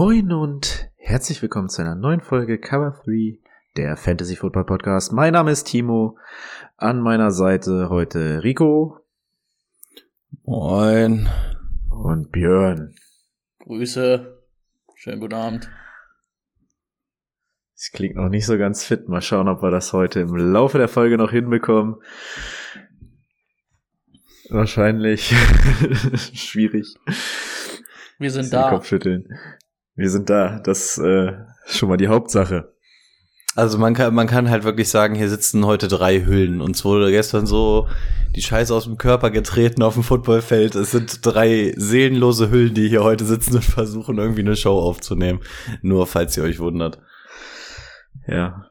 Moin und herzlich willkommen zu einer neuen Folge Cover 3, der Fantasy Football Podcast. Mein Name ist Timo. An meiner Seite heute Rico. Moin. Und Björn. Grüße. Schönen guten Abend. Es klingt noch nicht so ganz fit. Mal schauen, ob wir das heute im Laufe der Folge noch hinbekommen. Wahrscheinlich schwierig. Wir sind da. Kopfschütteln. Wir sind da. Das äh, ist schon mal die Hauptsache. Also man kann, man kann halt wirklich sagen, hier sitzen heute drei Hüllen. Uns wurde gestern so die Scheiße aus dem Körper getreten auf dem Footballfeld. Es sind drei seelenlose Hüllen, die hier heute sitzen und versuchen irgendwie eine Show aufzunehmen. Nur falls ihr euch wundert. Ja.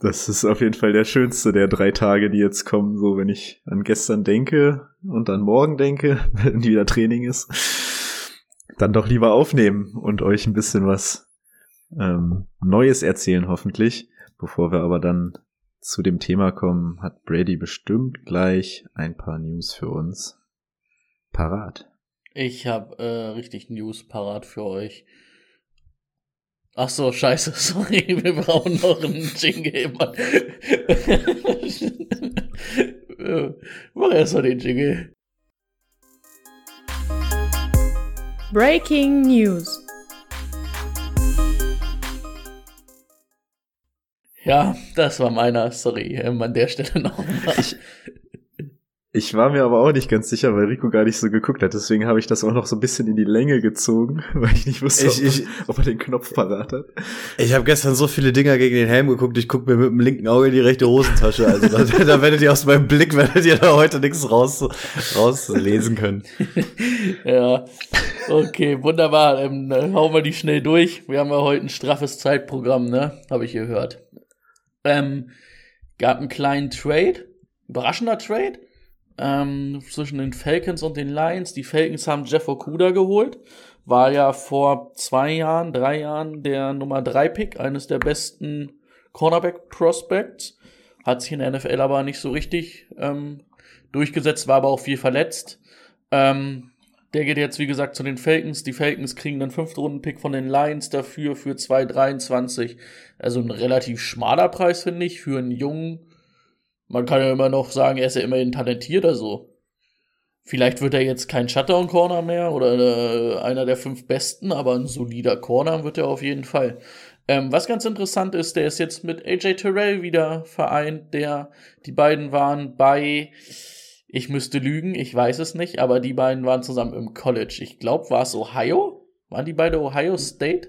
Das ist auf jeden Fall der schönste der drei Tage, die jetzt kommen. So, wenn ich an gestern denke und an morgen denke, wenn wieder Training ist dann doch lieber aufnehmen und euch ein bisschen was ähm, Neues erzählen, hoffentlich. Bevor wir aber dann zu dem Thema kommen, hat Brady bestimmt gleich ein paar News für uns parat. Ich habe äh, richtig News parat für euch. Ach so, scheiße, sorry, wir brauchen noch einen Jingle. Mach erst mal den Jingle. Breaking News. Ja, das war meiner. Sorry, ähm, an der Stelle nochmal. Ich, ich war mir aber auch nicht ganz sicher, weil Rico gar nicht so geguckt hat. Deswegen habe ich das auch noch so ein bisschen in die Länge gezogen, weil ich nicht wusste, ich, ob, ich, ob, er den Knopf parat hat. Ich habe gestern so viele Dinger gegen den Helm geguckt, ich gucke mir mit dem linken Auge in die rechte Hosentasche. Also da, da werdet ihr aus meinem Blick, werdet ihr da heute nichts raus, rauslesen können. ja, okay, wunderbar. Ähm, hauen wir die schnell durch. Wir haben ja heute ein straffes Zeitprogramm, ne? Habe ich gehört. Ähm, gab einen kleinen Trade, überraschender Trade ähm, zwischen den Falcons und den Lions. Die Falcons haben Jeff Okuda geholt. War ja vor zwei Jahren, drei Jahren der Nummer drei Pick, eines der besten Cornerback Prospects. Hat sich in der NFL aber nicht so richtig ähm, durchgesetzt, war aber auch viel verletzt. Ähm, der geht jetzt, wie gesagt, zu den Falcons. Die Falcons kriegen einen fünften Runden-Pick von den Lions dafür für 2,23. Also ein relativ schmaler Preis, finde ich, für einen jungen man kann ja immer noch sagen, er ist ja immerhin talentierter so. Vielleicht wird er jetzt kein Shutdown-Corner mehr oder äh, einer der fünf besten, aber ein solider Corner wird er auf jeden Fall. Ähm, was ganz interessant ist, der ist jetzt mit AJ Terrell wieder vereint, der, die beiden waren bei, ich müsste lügen, ich weiß es nicht, aber die beiden waren zusammen im College. Ich glaube, war es Ohio? Waren die beide Ohio State?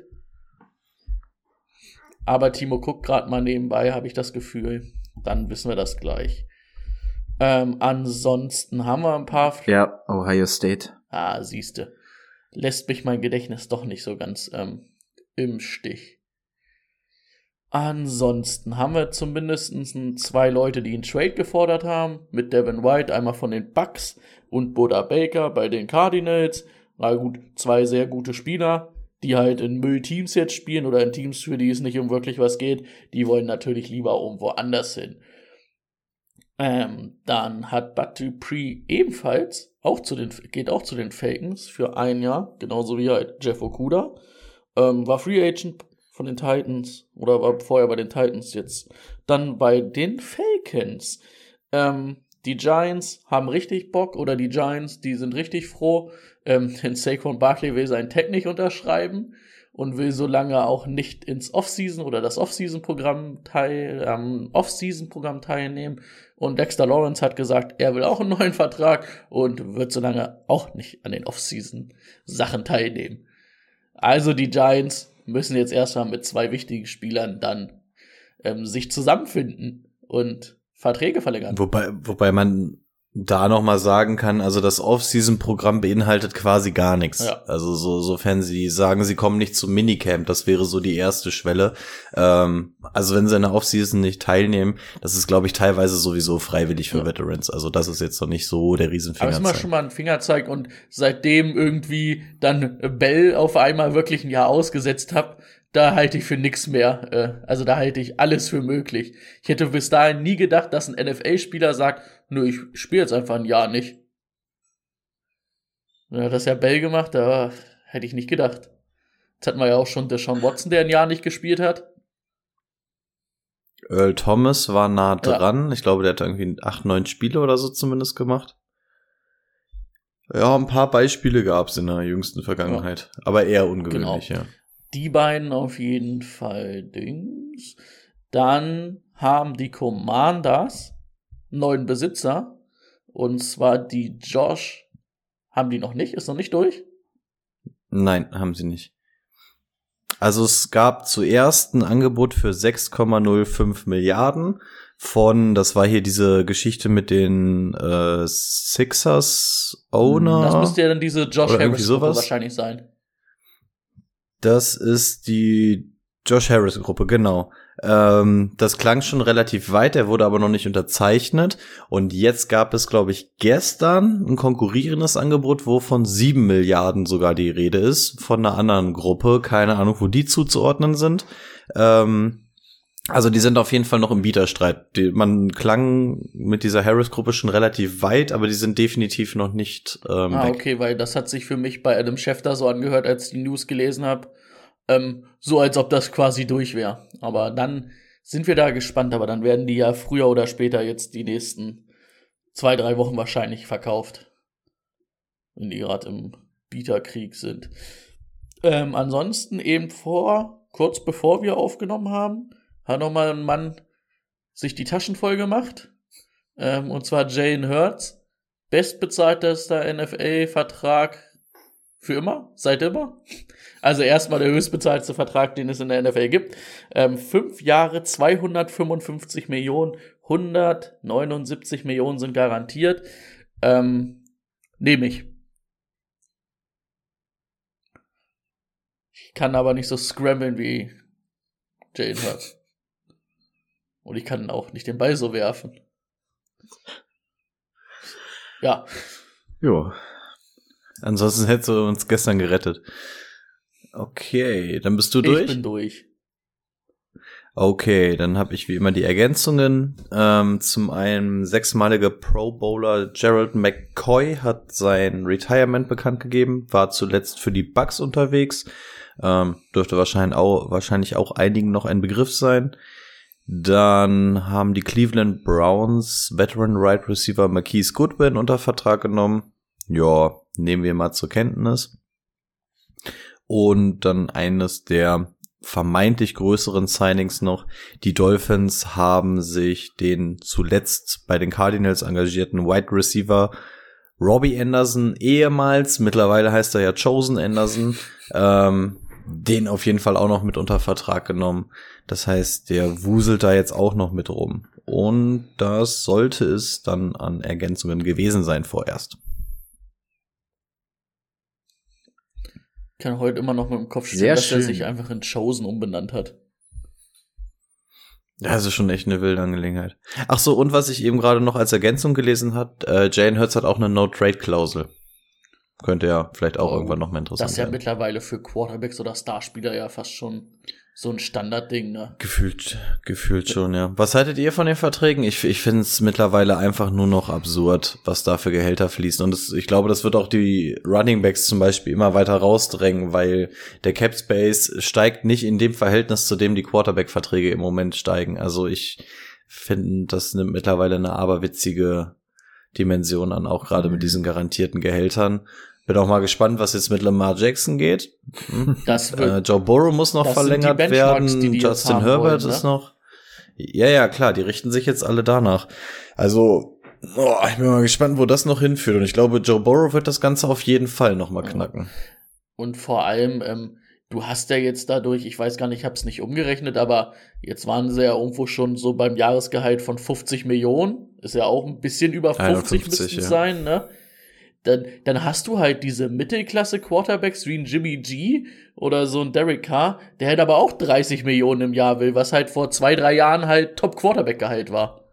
Aber Timo guckt gerade mal nebenbei, habe ich das Gefühl dann wissen wir das gleich. Ähm, ansonsten haben wir ein paar. Ja, Ohio State. Ah, siehste. Lässt mich mein Gedächtnis doch nicht so ganz ähm, im Stich. Ansonsten haben wir zumindest zwei Leute, die einen Trade gefordert haben. Mit Devin White, einmal von den Bucks und Buddha Baker bei den Cardinals. Na gut, zwei sehr gute Spieler, die halt in Müllteams jetzt spielen oder in Teams, für die es nicht um wirklich was geht. Die wollen natürlich lieber irgendwo anders hin. Ähm, dann hat Batu Pre ebenfalls auch zu den, geht auch zu den Falcons für ein Jahr, genauso wie halt Jeff Okuda. Ähm, war Free Agent von den Titans oder war vorher bei den Titans jetzt dann bei den Falcons. Ähm, die Giants haben richtig Bock oder die Giants, die sind richtig froh, ähm, denn Saquon Barkley will seinen Tag nicht unterschreiben und will so lange auch nicht ins Offseason oder das Offseason-Programm teil, ähm, Offseason-Programm teilnehmen. Und Dexter Lawrence hat gesagt, er will auch einen neuen Vertrag und wird so lange auch nicht an den Offseason-Sachen teilnehmen. Also die Giants müssen jetzt erstmal mit zwei wichtigen Spielern dann ähm, sich zusammenfinden und Verträge verlängern. Wobei, wobei man da noch mal sagen kann, also das Off-Season-Programm beinhaltet quasi gar nichts. Ja. Also so, sofern sie sagen, sie kommen nicht zum Minicamp, das wäre so die erste Schwelle. Ähm, also wenn sie in der Off-Season nicht teilnehmen, das ist, glaube ich, teilweise sowieso freiwillig für ja. Veterans. Also das ist jetzt noch nicht so der Riesenfingerzeig. Aber ist mal schon mal ein Fingerzeig und seitdem irgendwie dann Bell auf einmal wirklich ein Jahr ausgesetzt hat, da halte ich für nix mehr. Äh, also da halte ich alles für möglich. Ich hätte bis dahin nie gedacht, dass ein NFL-Spieler sagt, nö, ich spiele jetzt einfach ein Jahr nicht. Ja, das ja Bell gemacht, da hätte ich nicht gedacht. Jetzt hatten wir ja auch schon der Sean Watson, der ein Jahr nicht gespielt hat. Earl Thomas war nah dran. Ja. Ich glaube, der hat irgendwie acht, neun Spiele oder so zumindest gemacht. Ja, ein paar Beispiele gab es in der jüngsten Vergangenheit. Ja. Aber eher ungewöhnlich, genau. ja die beiden auf jeden Fall Dings. Dann haben die Commanders neuen Besitzer. Und zwar die Josh. Haben die noch nicht? Ist noch nicht durch? Nein, haben sie nicht. Also es gab zuerst ein Angebot für 6,05 Milliarden von, das war hier diese Geschichte mit den äh, Sixers Owner. Das müsste ja dann diese Josh Harris wahrscheinlich sein. Das ist die Josh Harris Gruppe, genau. Ähm, das klang schon relativ weit, er wurde aber noch nicht unterzeichnet. Und jetzt gab es, glaube ich, gestern ein konkurrierendes Angebot, wo von sieben Milliarden sogar die Rede ist, von einer anderen Gruppe. Keine Ahnung, wo die zuzuordnen sind. Ähm, also die sind auf jeden Fall noch im Bieterstreit. Die, man klang mit dieser Harris-Gruppe schon relativ weit, aber die sind definitiv noch nicht ähm, Ah, weg. okay, weil das hat sich für mich bei Adam Schefter so angehört, als ich die News gelesen habe. Ähm, so als ob das quasi durch wäre. Aber dann sind wir da gespannt, aber dann werden die ja früher oder später jetzt die nächsten zwei, drei Wochen wahrscheinlich verkauft. Wenn die gerade im Bieterkrieg sind. Ähm, ansonsten eben vor, kurz bevor wir aufgenommen haben, hat nochmal ein Mann sich die Taschen voll gemacht. Ähm, und zwar Jane Hurts. Bestbezahltester NFL-Vertrag für immer, seit immer. Also erstmal der höchstbezahlte Vertrag, den es in der NFL gibt. Ähm, fünf Jahre, 255 Millionen, 179 Millionen sind garantiert. Ähm, nehme ich. Ich kann aber nicht so scramblen wie Jane Hurts. Und ich kann auch nicht den Ball so werfen. Ja. Jo. Ansonsten hättest du uns gestern gerettet. Okay, dann bist du durch. Ich bin durch. Okay, dann habe ich wie immer die Ergänzungen. Ähm, zum einen sechsmaliger Pro Bowler Gerald McCoy hat sein Retirement bekannt gegeben, war zuletzt für die Bucks unterwegs, ähm, dürfte wahrscheinlich auch, wahrscheinlich auch einigen noch ein Begriff sein. Dann haben die Cleveland Browns Veteran Right Receiver Marquise Goodwin unter Vertrag genommen. Ja, nehmen wir mal zur Kenntnis. Und dann eines der vermeintlich größeren Signings noch. Die Dolphins haben sich den zuletzt bei den Cardinals engagierten Wide Receiver Robbie Anderson ehemals, mittlerweile heißt er ja Chosen Anderson, ähm, den auf jeden Fall auch noch mit unter Vertrag genommen. Das heißt, der wuselt da jetzt auch noch mit rum. Und das sollte es dann an Ergänzungen gewesen sein vorerst. Ich kann heute immer noch mit dem Kopf stehen, dass schön. er sich einfach in Chosen umbenannt hat. Ja, das ist schon echt eine wilde Angelegenheit. Ach so, und was ich eben gerade noch als Ergänzung gelesen hat, äh, Jane Hurts hat auch eine No-Trade-Klausel. Könnte ja vielleicht auch oh, irgendwann noch mal interessant sein. Das ist ja werden. mittlerweile für Quarterbacks oder Starspieler ja fast schon so ein Standardding, ne? Gefühlt, gefühlt schon, ja. Was haltet ihr von den Verträgen? Ich, ich finde es mittlerweile einfach nur noch absurd, was da für Gehälter fließen. Und das, ich glaube, das wird auch die Running Backs zum Beispiel immer weiter rausdrängen, weil der Cap Space steigt nicht in dem Verhältnis, zu dem die Quarterback-Verträge im Moment steigen. Also ich finde, das nimmt mittlerweile eine aberwitzige Dimension an, auch gerade mit diesen garantierten Gehältern. Bin auch mal gespannt, was jetzt mit Lamar Jackson geht. Hm. Das wird, äh, Joe Burrow muss noch verlängert werden. Die die Justin Herbert wollen, ne? ist noch. Ja, ja, klar, die richten sich jetzt alle danach. Also, oh, ich bin mal gespannt, wo das noch hinführt. Und ich glaube, Joe Burrow wird das Ganze auf jeden Fall noch mal knacken. Und vor allem, ähm, du hast ja jetzt dadurch, ich weiß gar nicht, ich habe es nicht umgerechnet, aber jetzt waren sie ja irgendwo schon so beim Jahresgehalt von 50 Millionen. Ist ja auch ein bisschen über 50, 50 müssten ja. sein, ne? Dann, dann hast du halt diese Mittelklasse-Quarterbacks wie ein Jimmy G oder so ein Derek Carr, der halt aber auch 30 Millionen im Jahr will, was halt vor zwei, drei Jahren halt Top-Quarterback-Gehalt war.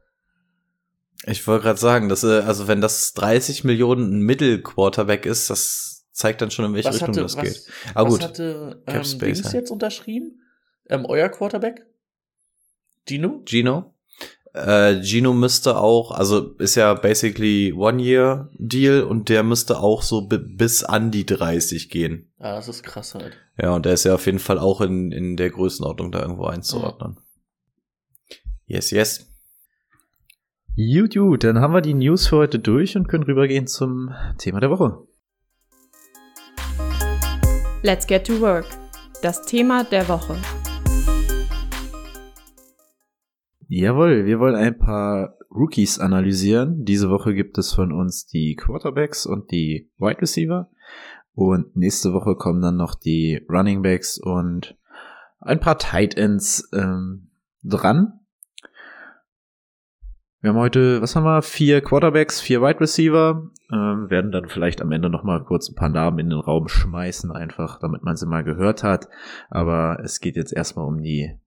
Ich wollte gerade sagen, dass, äh, also wenn das 30 Millionen ein Mittelquarterback ist, das zeigt dann schon, in welche was Richtung hatte, das was, geht. Aber was gut. hatte ähm, Space, Dings jetzt unterschrieben? Ähm, euer Quarterback? Gino? Gino? Äh, Gino müsste auch, also ist ja basically One-Year-Deal und der müsste auch so bis an die 30 gehen. Ah, das ist krass halt. Ja, und der ist ja auf jeden Fall auch in, in der Größenordnung da irgendwo einzuordnen. Mhm. Yes, yes. Gut, gut, dann haben wir die News für heute durch und können rübergehen zum Thema der Woche. Let's get to work. Das Thema der Woche. Jawohl, wir wollen ein paar Rookies analysieren. Diese Woche gibt es von uns die Quarterbacks und die Wide Receiver. Und nächste Woche kommen dann noch die Running Backs und ein paar Tight Ends ähm, dran. Wir haben heute, was haben wir? Vier Quarterbacks, vier Wide Receiver. Ähm, werden dann vielleicht am Ende nochmal kurz ein paar Namen in den Raum schmeißen, einfach, damit man sie mal gehört hat. Aber es geht jetzt erstmal um die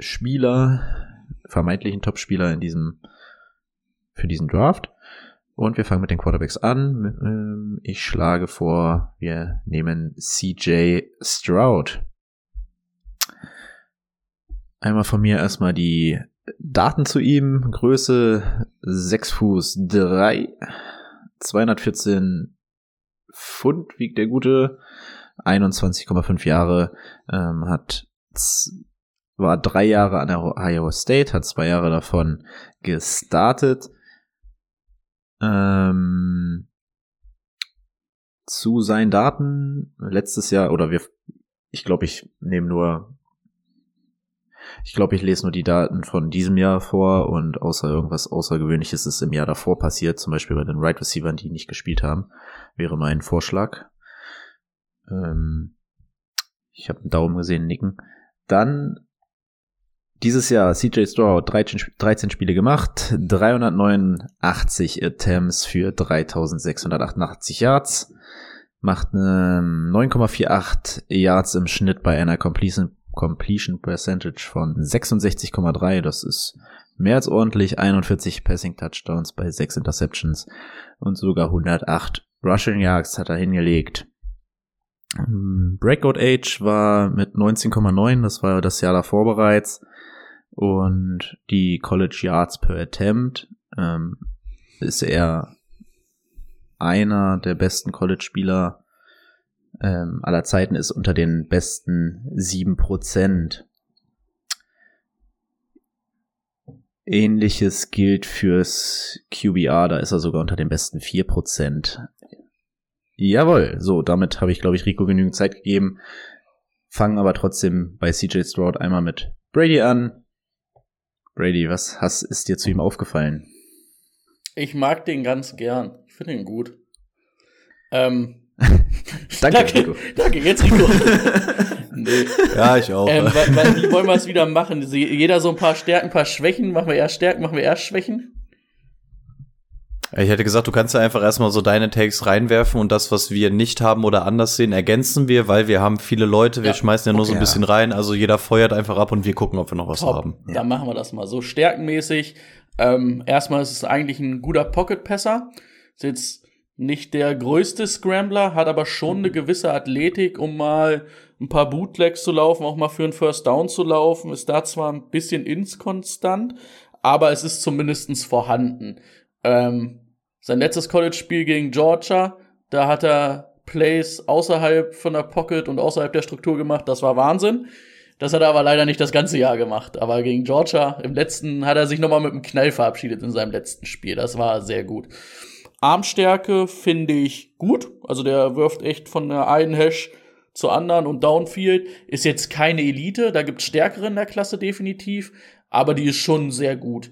Top-Spieler, vermeintlichen Top-Spieler in diesem, für diesen Draft. Und wir fangen mit den Quarterbacks an. Ähm, ich schlage vor, wir nehmen CJ Stroud. Einmal von mir erstmal die Daten zu ihm. Größe 6 Fuß 3. 214 Pfund wiegt der gute. 21,5 Jahre. Ähm, hat war drei Jahre an der Ohio State, hat zwei Jahre davon gestartet. Ähm, zu seinen Daten letztes Jahr oder wir, ich glaube, ich nehme nur ich glaube, ich lese nur die Daten von diesem Jahr vor und außer irgendwas Außergewöhnliches ist im Jahr davor passiert, zum Beispiel bei den Right Receivers, die nicht gespielt haben, wäre mein Vorschlag. Ähm, ich habe einen Daumen gesehen, nicken. Dann dieses Jahr CJ Stroud 13, 13 Spiele gemacht, 389 Attempts für 3688 Yards, macht eine 9,48 Yards im Schnitt bei einer Completion Completion Percentage von 66,3. Das ist mehr als ordentlich. 41 Passing Touchdowns bei 6 Interceptions und sogar 108 Rushing Yards hat er hingelegt. Ähm, Breakout Age war mit 19,9, das war das Jahr davor bereits. Und die College Yards per Attempt ähm, ist er einer der besten College-Spieler ähm, aller Zeiten ist unter den besten sieben Prozent. Ähnliches gilt fürs QBR, da ist er sogar unter den besten vier Prozent. Jawohl, so, damit habe ich, glaube ich, Rico genügend Zeit gegeben. Fangen aber trotzdem bei CJ Stroud einmal mit Brady an. Brady, was hast, ist dir zu ihm aufgefallen? Ich mag den ganz gern. Ich finde ihn gut. Ähm, danke, danke, Rico. Danke, jetzt Rico. nee. Ja, ich auch. Ähm, weil, weil, wie wollen wir es wieder machen? Jeder so ein paar Stärken, ein paar Schwächen. Machen wir erst Stärken, machen wir erst Schwächen? Ich hätte gesagt, du kannst ja einfach erstmal so deine Takes reinwerfen und das, was wir nicht haben oder anders sehen, ergänzen wir, weil wir haben viele Leute, wir ja, schmeißen ja nur okay, so ein bisschen rein, also jeder feuert einfach ab und wir gucken, ob wir noch was Top. haben. Dann machen wir das mal so stärkenmäßig. Ähm, erstmal ist es eigentlich ein guter Pocket-Passer. Ist jetzt nicht der größte Scrambler, hat aber schon eine gewisse Athletik, um mal ein paar Bootlegs zu laufen, auch mal für einen First Down zu laufen. Ist da zwar ein bisschen inskonstant, aber es ist zumindestens vorhanden. Ähm, sein letztes College-Spiel gegen Georgia, da hat er Plays außerhalb von der Pocket und außerhalb der Struktur gemacht. Das war Wahnsinn. Das hat er aber leider nicht das ganze Jahr gemacht. Aber gegen Georgia im letzten hat er sich nochmal mit einem Knall verabschiedet in seinem letzten Spiel. Das war sehr gut. Armstärke finde ich gut. Also der wirft echt von der einen Hash zur anderen und Downfield. Ist jetzt keine Elite, da gibt es stärkere in der Klasse definitiv, aber die ist schon sehr gut.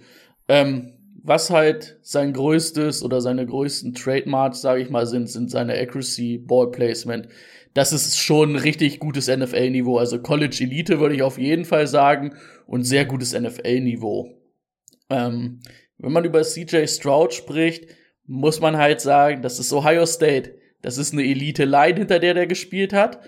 Ähm, was halt sein größtes oder seine größten Trademarks, sage ich mal, sind, sind seine Accuracy, Ball Placement. Das ist schon ein richtig gutes NFL-Niveau. Also College Elite würde ich auf jeden Fall sagen und sehr gutes NFL-Niveau. Ähm, wenn man über CJ Stroud spricht, muss man halt sagen, das ist Ohio State. Das ist eine Elite-Line, hinter der der gespielt hat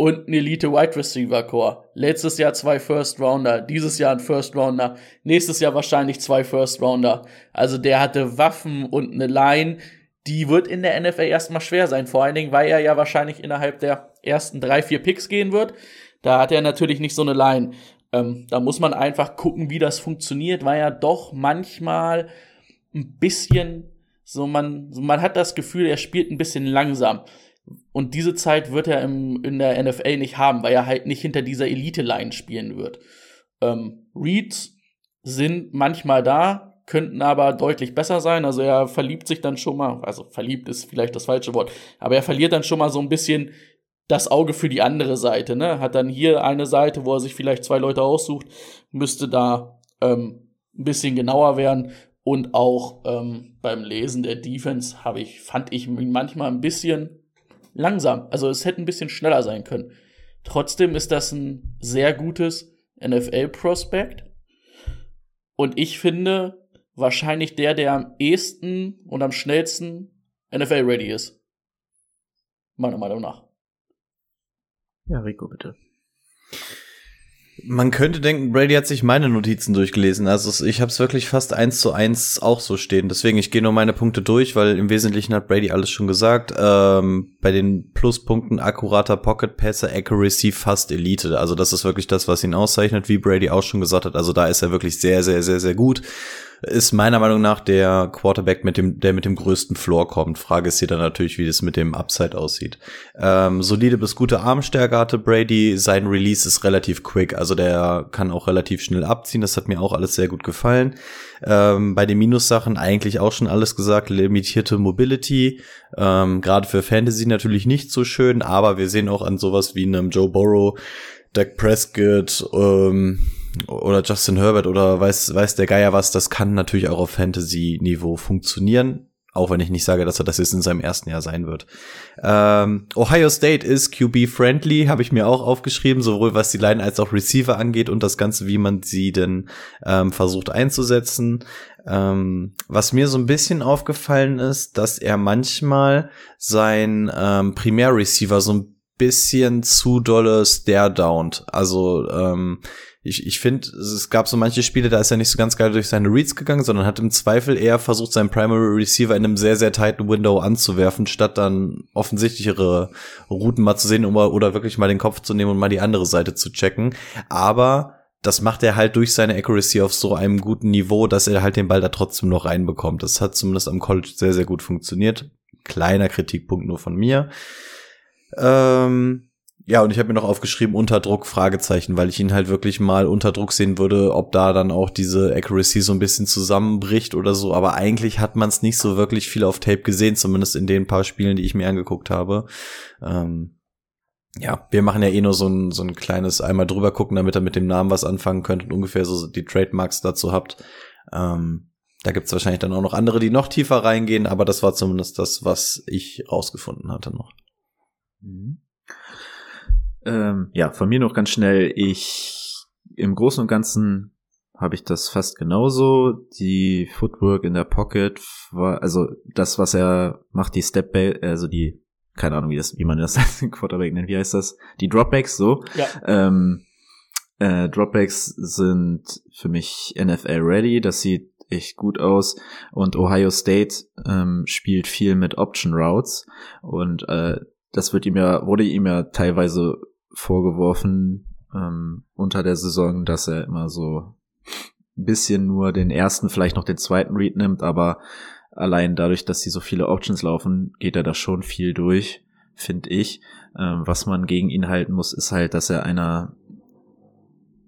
und ein Elite Wide Receiver Core. Letztes Jahr zwei First Rounder, dieses Jahr ein First Rounder, nächstes Jahr wahrscheinlich zwei First Rounder. Also der hatte Waffen und eine Line, die wird in der NFL erstmal schwer sein. Vor allen Dingen, weil er ja wahrscheinlich innerhalb der ersten drei, vier Picks gehen wird. Da hat er natürlich nicht so eine Line. Ähm, da muss man einfach gucken, wie das funktioniert, weil er doch manchmal ein bisschen so man, man hat das Gefühl, er spielt ein bisschen langsam. Und diese Zeit wird er im, in der NFL nicht haben, weil er halt nicht hinter dieser Elite-Line spielen wird. Ähm, Reads sind manchmal da, könnten aber deutlich besser sein. Also er verliebt sich dann schon mal, also verliebt ist vielleicht das falsche Wort, aber er verliert dann schon mal so ein bisschen das Auge für die andere Seite. Ne? Hat dann hier eine Seite, wo er sich vielleicht zwei Leute aussucht, müsste da ähm, ein bisschen genauer werden. Und auch ähm, beim Lesen der Defense habe ich, fand ich manchmal ein bisschen langsam. Also es hätte ein bisschen schneller sein können. Trotzdem ist das ein sehr gutes NFL-Prospekt. Und ich finde wahrscheinlich der, der am ehesten und am schnellsten NFL-ready ist. Meiner Meinung nach. Ja, Rico, bitte. Man könnte denken, Brady hat sich meine Notizen durchgelesen. Also ich habe es wirklich fast eins zu eins auch so stehen. Deswegen, ich gehe nur meine Punkte durch, weil im Wesentlichen hat Brady alles schon gesagt. Ähm, bei den Pluspunkten akkurater Pocket Passer, Accuracy fast Elite. Also das ist wirklich das, was ihn auszeichnet, wie Brady auch schon gesagt hat. Also da ist er wirklich sehr, sehr, sehr, sehr gut ist meiner Meinung nach der Quarterback mit dem, der mit dem größten Floor kommt. Frage ist hier dann natürlich, wie das mit dem Upside aussieht. Ähm, solide bis gute Armstärke hatte Brady. Sein Release ist relativ quick, also der kann auch relativ schnell abziehen. Das hat mir auch alles sehr gut gefallen. Ähm, bei den Minussachen eigentlich auch schon alles gesagt. Limitierte Mobility, ähm, gerade für Fantasy natürlich nicht so schön, aber wir sehen auch an sowas wie einem Joe Burrow, Dak Prescott, ähm, oder Justin Herbert oder weiß, weiß der Geier was, das kann natürlich auch auf Fantasy-Niveau funktionieren. Auch wenn ich nicht sage, dass er das jetzt in seinem ersten Jahr sein wird. Ähm, Ohio State ist QB-friendly, habe ich mir auch aufgeschrieben, sowohl was die Line als auch Receiver angeht und das Ganze, wie man sie denn ähm, versucht einzusetzen. Ähm, was mir so ein bisschen aufgefallen ist, dass er manchmal sein ähm, Primär-Receiver so ein bisschen zu dolle stare-downt. Also ähm, ich, ich finde, es gab so manche Spiele, da ist er nicht so ganz geil durch seine Reads gegangen, sondern hat im Zweifel eher versucht, seinen Primary Receiver in einem sehr, sehr tighten Window anzuwerfen, statt dann offensichtlichere Routen mal zu sehen oder, oder wirklich mal den Kopf zu nehmen und mal die andere Seite zu checken. Aber das macht er halt durch seine Accuracy auf so einem guten Niveau, dass er halt den Ball da trotzdem noch reinbekommt. Das hat zumindest am College sehr, sehr gut funktioniert. Kleiner Kritikpunkt nur von mir. Ähm ja, und ich habe mir noch aufgeschrieben, unter Druck, Fragezeichen, weil ich ihn halt wirklich mal unter Druck sehen würde, ob da dann auch diese Accuracy so ein bisschen zusammenbricht oder so. Aber eigentlich hat man es nicht so wirklich viel auf Tape gesehen, zumindest in den paar Spielen, die ich mir angeguckt habe. Ähm, ja, wir machen ja eh nur so ein, so ein kleines einmal drüber gucken, damit ihr mit dem Namen was anfangen könnt und ungefähr so die Trademarks dazu habt. Ähm, da gibt's wahrscheinlich dann auch noch andere, die noch tiefer reingehen, aber das war zumindest das, was ich rausgefunden hatte noch. Mhm. Ähm, ja, von mir noch ganz schnell. Ich im Großen und Ganzen habe ich das fast genauso. Die Footwork in der Pocket war, also das, was er macht, die Step, also die, keine Ahnung, wie das, wie man das Quarterback nennt, wie heißt das? Die Dropbacks, so. Ja. Ähm, äh, Dropbacks sind für mich NFL ready. Das sieht echt gut aus. Und Ohio State ähm, spielt viel mit Option Routes. Und äh, das wird ihm ja, wurde ihm ja teilweise vorgeworfen ähm, unter der Saison, dass er immer so ein bisschen nur den ersten, vielleicht noch den zweiten Read nimmt, aber allein dadurch, dass sie so viele Options laufen, geht er da schon viel durch, finde ich. Ähm, was man gegen ihn halten muss, ist halt, dass er einer,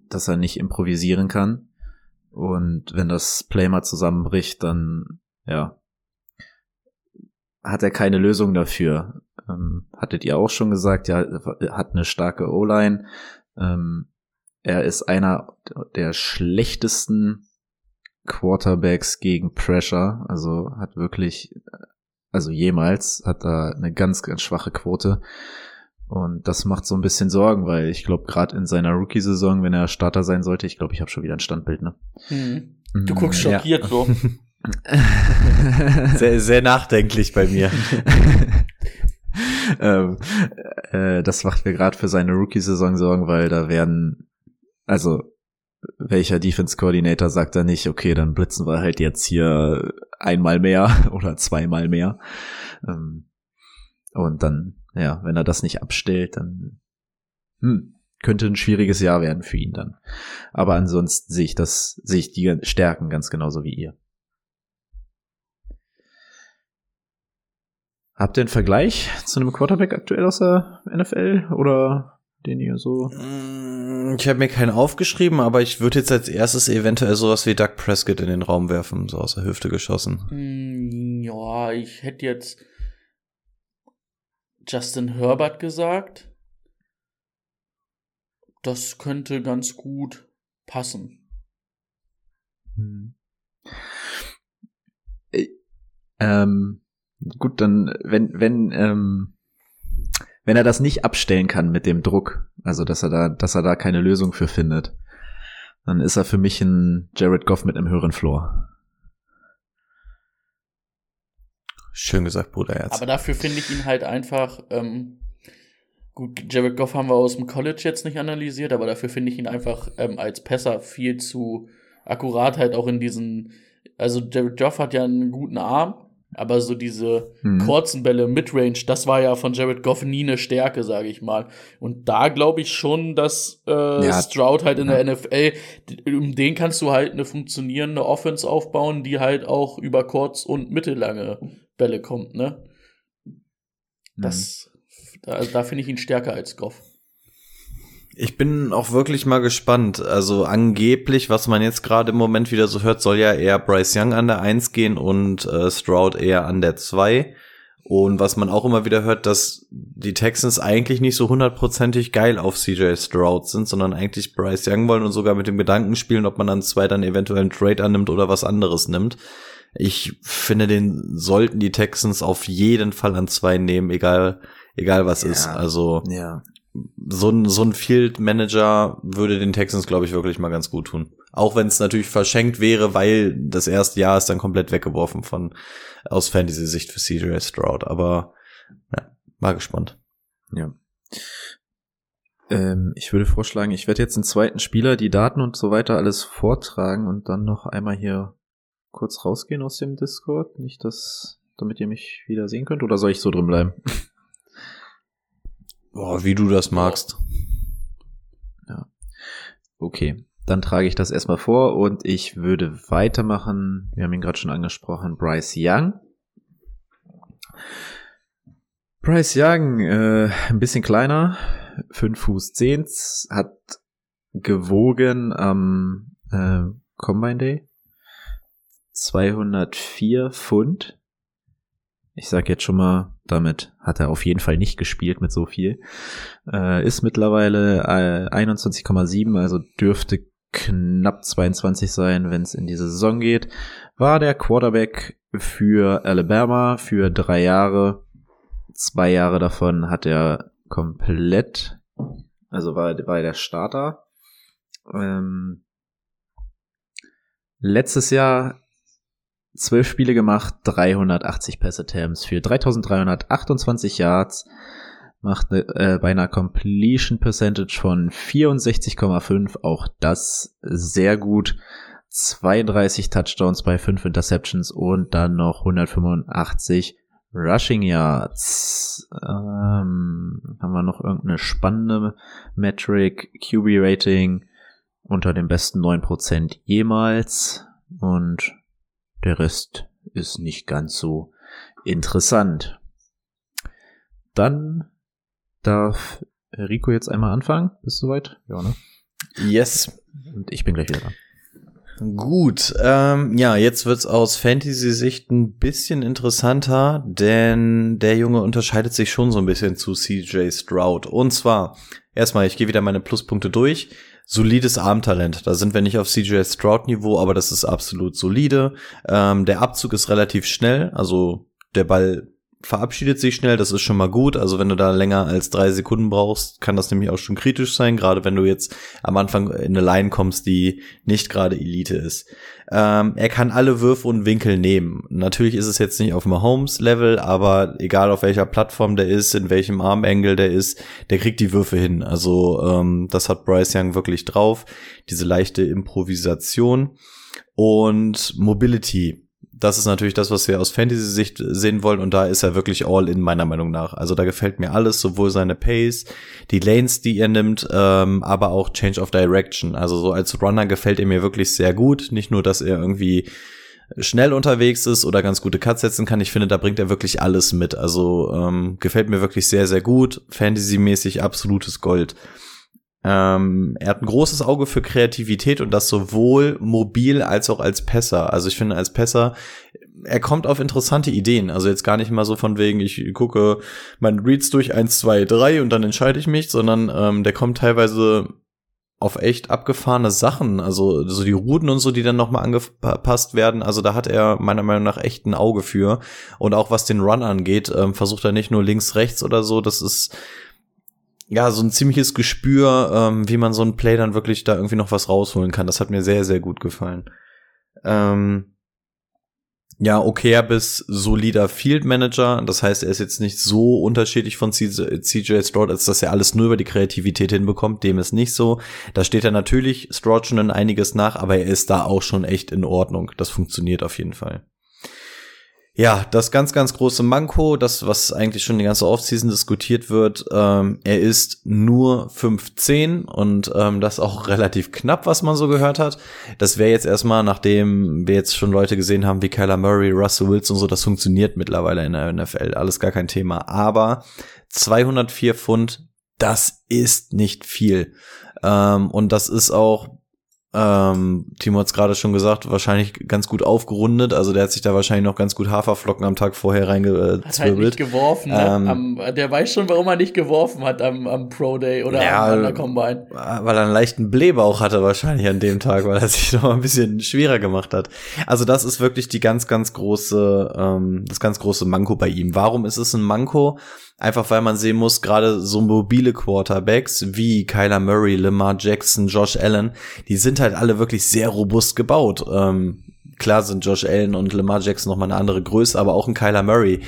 dass er nicht improvisieren kann. Und wenn das Play mal zusammenbricht, dann, ja, hat er keine Lösung dafür. Ähm, hattet ihr auch schon gesagt, ja, hat eine starke O-Line. Ähm, er ist einer der schlechtesten Quarterbacks gegen Pressure. Also hat wirklich, also jemals hat er eine ganz, ganz schwache Quote. Und das macht so ein bisschen Sorgen, weil ich glaube, gerade in seiner Rookie-Saison, wenn er Starter sein sollte, ich glaube, ich habe schon wieder ein Standbild, ne? Hm. Du guckst schockiert ja. so. sehr, sehr nachdenklich bei mir. ähm, äh, das macht mir gerade für seine Rookie-Saison Sorgen, weil da werden, also welcher Defense Coordinator sagt da nicht, okay, dann blitzen wir halt jetzt hier einmal mehr oder zweimal mehr. Ähm, und dann ja, wenn er das nicht abstellt, dann hm, könnte ein schwieriges Jahr werden für ihn dann. Aber ansonsten sehe ich das, sehe ich die Stärken ganz genauso wie ihr. Habt ihr einen Vergleich zu einem Quarterback aktuell aus der NFL oder den ihr so? Mm, ich habe mir keinen aufgeschrieben, aber ich würde jetzt als erstes eventuell sowas wie Doug Prescott in den Raum werfen, so aus der Hüfte geschossen. Hm, ja, ich hätte jetzt Justin Herbert gesagt. Das könnte ganz gut passen. Hm. Ähm, gut, dann, wenn, wenn, ähm, wenn er das nicht abstellen kann mit dem Druck, also dass er da, dass er da keine Lösung für findet, dann ist er für mich ein Jared Goff mit einem höheren Floor. Schön gesagt, Bruderherz. Aber dafür finde ich ihn halt einfach, ähm, gut, Jared Goff haben wir aus dem College jetzt nicht analysiert, aber dafür finde ich ihn einfach ähm, als Pässer viel zu akkurat halt auch in diesen, also Jared Goff hat ja einen guten Arm, aber so diese mhm. kurzen Bälle, Midrange, das war ja von Jared Goff nie eine Stärke, sage ich mal. Und da glaube ich schon, dass äh, ja. Stroud halt in ja. der NFL, um den kannst du halt eine funktionierende Offense aufbauen, die halt auch über kurz und mittellange Bälle kommt, ne? Das, mhm. da, also da finde ich ihn stärker als Goff. Ich bin auch wirklich mal gespannt. Also angeblich, was man jetzt gerade im Moment wieder so hört, soll ja eher Bryce Young an der 1 gehen und äh, Stroud eher an der 2. Und was man auch immer wieder hört, dass die Texans eigentlich nicht so hundertprozentig geil auf CJ Stroud sind, sondern eigentlich Bryce Young wollen und sogar mit dem Gedanken spielen, ob man an zwei dann eventuell einen Trade annimmt oder was anderes nimmt. Ich finde, den sollten die Texans auf jeden Fall an zwei nehmen, egal, egal was ja, ist. Also, ja. So ein, so ein Field Manager würde den Texans, glaube ich, wirklich mal ganz gut tun. Auch wenn es natürlich verschenkt wäre, weil das erste Jahr ist dann komplett weggeworfen von, aus Fantasy-Sicht für CJ Stroud. Aber, ja, mal gespannt. Ja. Ähm, ich würde vorschlagen, ich werde jetzt einen zweiten Spieler die Daten und so weiter alles vortragen und dann noch einmal hier kurz rausgehen aus dem Discord? Nicht, dass, damit ihr mich wieder sehen könnt? Oder soll ich so drin bleiben? Boah, wie du das magst. Ja. Okay. Dann trage ich das erstmal vor und ich würde weitermachen. Wir haben ihn gerade schon angesprochen. Bryce Young. Bryce Young, äh, ein bisschen kleiner, 5 Fuß 10, hat gewogen am äh, Combine Day. 204 Pfund. Ich sag jetzt schon mal, damit hat er auf jeden Fall nicht gespielt mit so viel. Äh, ist mittlerweile äh, 21,7, also dürfte knapp 22 sein, wenn es in die Saison geht. War der Quarterback für Alabama für drei Jahre. Zwei Jahre davon hat er komplett, also war, war der Starter. Ähm, letztes Jahr zwölf Spiele gemacht, 380 Pass Attempts für 3328 Yards, macht ne, äh, bei einer Completion Percentage von 64,5, auch das sehr gut. 32 Touchdowns bei 5 Interceptions und dann noch 185 Rushing Yards. Ähm, haben wir noch irgendeine spannende Metric, QB Rating unter den besten 9% jemals und der Rest ist nicht ganz so interessant. Dann darf Rico jetzt einmal anfangen. Bist du soweit? Ja, ne? Yes. Und ich bin gleich wieder dran. Gut, ähm, ja, jetzt wird's aus Fantasy-Sicht ein bisschen interessanter, denn der Junge unterscheidet sich schon so ein bisschen zu CJ Stroud. Und zwar, erstmal, ich gehe wieder meine Pluspunkte durch. Solides Armtalent. Da sind wir nicht auf CJ Stroud-Niveau, aber das ist absolut solide. Ähm, der Abzug ist relativ schnell, also der Ball verabschiedet sich schnell, das ist schon mal gut. Also wenn du da länger als drei Sekunden brauchst, kann das nämlich auch schon kritisch sein, gerade wenn du jetzt am Anfang in eine Line kommst, die nicht gerade Elite ist. Ähm, er kann alle Würfe und Winkel nehmen. Natürlich ist es jetzt nicht auf Mahomes-Level, aber egal auf welcher Plattform der ist, in welchem Armengel der ist, der kriegt die Würfe hin. Also ähm, das hat Bryce Young wirklich drauf. Diese leichte Improvisation und Mobility das ist natürlich das, was wir aus Fantasy-Sicht sehen wollen. Und da ist er wirklich all in, meiner Meinung nach. Also da gefällt mir alles, sowohl seine Pace, die Lanes, die er nimmt, ähm, aber auch Change of Direction. Also so als Runner gefällt er mir wirklich sehr gut. Nicht nur, dass er irgendwie schnell unterwegs ist oder ganz gute Cuts setzen kann. Ich finde, da bringt er wirklich alles mit. Also ähm, gefällt mir wirklich sehr, sehr gut. Fantasy-mäßig absolutes Gold. Ähm, er hat ein großes Auge für Kreativität und das sowohl mobil als auch als Pässer. Also ich finde als Pässer, er kommt auf interessante Ideen. Also jetzt gar nicht mal so von wegen, ich gucke meine Reads durch eins, zwei, drei und dann entscheide ich mich, sondern ähm, der kommt teilweise auf echt abgefahrene Sachen, also so die Routen und so, die dann nochmal angepasst werden. Also da hat er meiner Meinung nach echt ein Auge für. Und auch was den Run angeht, ähm, versucht er nicht nur links, rechts oder so. Das ist ja, so ein ziemliches Gespür, ähm, wie man so ein Play dann wirklich da irgendwie noch was rausholen kann. Das hat mir sehr, sehr gut gefallen. Ähm, ja, okay, bis solider Field Manager. Das heißt, er ist jetzt nicht so unterschiedlich von CJ Stroud, als dass er alles nur über die Kreativität hinbekommt. Dem ist nicht so. Da steht er natürlich Stroud schon in einiges nach, aber er ist da auch schon echt in Ordnung. Das funktioniert auf jeden Fall. Ja, das ganz, ganz große Manko, das, was eigentlich schon die ganze Offseason diskutiert wird, ähm, er ist nur 15 und ähm, das auch relativ knapp, was man so gehört hat. Das wäre jetzt erstmal, nachdem wir jetzt schon Leute gesehen haben wie Kyler Murray, Russell Wilson und so, das funktioniert mittlerweile in der NFL, alles gar kein Thema. Aber 204 Pfund, das ist nicht viel. Ähm, und das ist auch ähm, Timo hat es gerade schon gesagt, wahrscheinlich ganz gut aufgerundet. Also der hat sich da wahrscheinlich noch ganz gut Haferflocken am Tag vorher reingezwirbelt. Hat halt nicht geworfen. Ne? Ähm, am, der weiß schon, warum er nicht geworfen hat am, am Pro Day oder ja, am, an der Combine. Weil er einen leichten Blähbauch hatte wahrscheinlich an dem Tag, weil er sich noch ein bisschen schwerer gemacht hat. Also das ist wirklich die ganz, ganz große, ähm, das ganz große Manko bei ihm. Warum ist es ein Manko? Einfach weil man sehen muss, gerade so mobile Quarterbacks wie Kyler Murray, Lamar Jackson, Josh Allen, die sind halt alle wirklich sehr robust gebaut. Ähm, klar sind Josh Allen und Lamar Jackson noch mal eine andere Größe, aber auch ein Kyler Murray,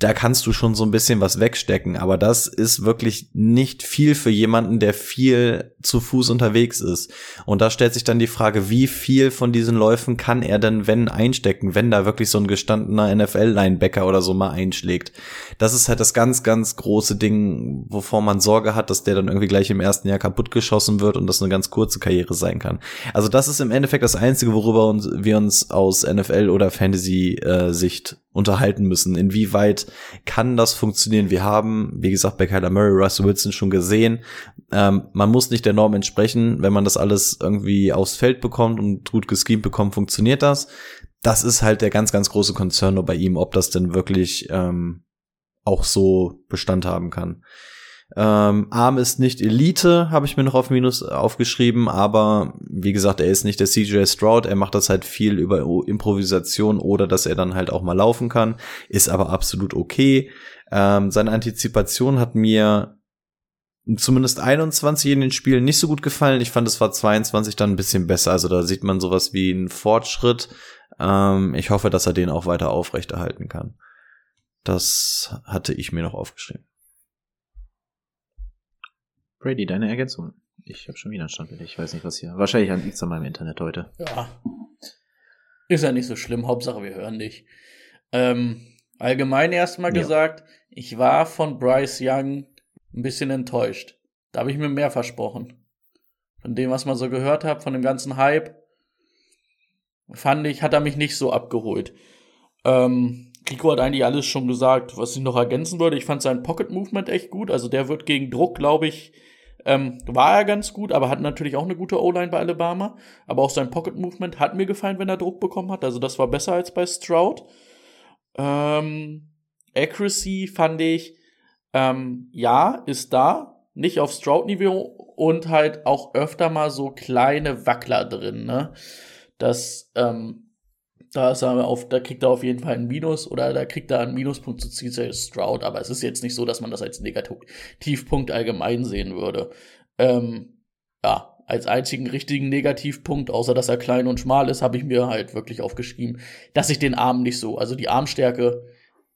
da kannst du schon so ein bisschen was wegstecken. Aber das ist wirklich nicht viel für jemanden, der viel zu Fuß unterwegs ist. Und da stellt sich dann die Frage, wie viel von diesen Läufen kann er denn, wenn, einstecken, wenn da wirklich so ein gestandener NFL-Linebacker oder so mal einschlägt. Das ist halt das ganz, ganz große Ding, wovor man Sorge hat, dass der dann irgendwie gleich im ersten Jahr kaputt geschossen wird und das eine ganz kurze Karriere sein kann. Also das ist im Endeffekt das Einzige, worüber wir uns aus NFL- oder Fantasy-Sicht unterhalten müssen. Inwieweit kann das funktionieren? Wir haben, wie gesagt, bei Kyler Murray, Russell Wilson schon gesehen, ähm, man muss nicht der Norm entsprechen. Wenn man das alles irgendwie aufs Feld bekommt und gut geschemt bekommt, funktioniert das. Das ist halt der ganz, ganz große Konzern nur bei ihm, ob das denn wirklich ähm, auch so Bestand haben kann. Ähm, Arm ist nicht Elite, habe ich mir noch auf Minus aufgeschrieben, aber wie gesagt, er ist nicht der CJ Stroud, er macht das halt viel über Improvisation oder dass er dann halt auch mal laufen kann, ist aber absolut okay. Ähm, seine Antizipation hat mir zumindest 21 in den Spielen nicht so gut gefallen. Ich fand, es war 22 dann ein bisschen besser. Also da sieht man sowas wie einen Fortschritt. Ähm, ich hoffe, dass er den auch weiter aufrechterhalten kann. Das hatte ich mir noch aufgeschrieben. Brady, deine Ergänzung. Ich habe schon wieder einen Standbild. Ich weiß nicht, was hier. Wahrscheinlich an nichts an meinem Internet heute. Ja. Ist ja nicht so schlimm. Hauptsache, wir hören dich. Ähm, allgemein erstmal ja. gesagt, ich war von Bryce Young ein bisschen enttäuscht. Da habe ich mir mehr versprochen. Von dem, was man so gehört hat, von dem ganzen Hype, fand ich, hat er mich nicht so abgeholt. Ähm, Rico hat eigentlich alles schon gesagt, was ich noch ergänzen würde. Ich fand sein Pocket Movement echt gut. Also der wird gegen Druck, glaube ich, ähm, war er ganz gut, aber hat natürlich auch eine gute O-Line bei Alabama. Aber auch sein Pocket Movement hat mir gefallen, wenn er Druck bekommen hat. Also das war besser als bei Stroud. Ähm, Accuracy fand ich, ähm, ja, ist da. nicht auf Stroud-Niveau und halt auch öfter mal so kleine Wackler drin, ne? Das, ähm, da ist er auf, da kriegt er auf jeden Fall einen Minus oder da kriegt er einen Minuspunkt zu CJ Stroud, aber es ist jetzt nicht so, dass man das als Negativpunkt allgemein sehen würde. Ähm, ja, als einzigen richtigen Negativpunkt, außer dass er klein und schmal ist, habe ich mir halt wirklich aufgeschrieben, dass ich den Arm nicht so, also die Armstärke,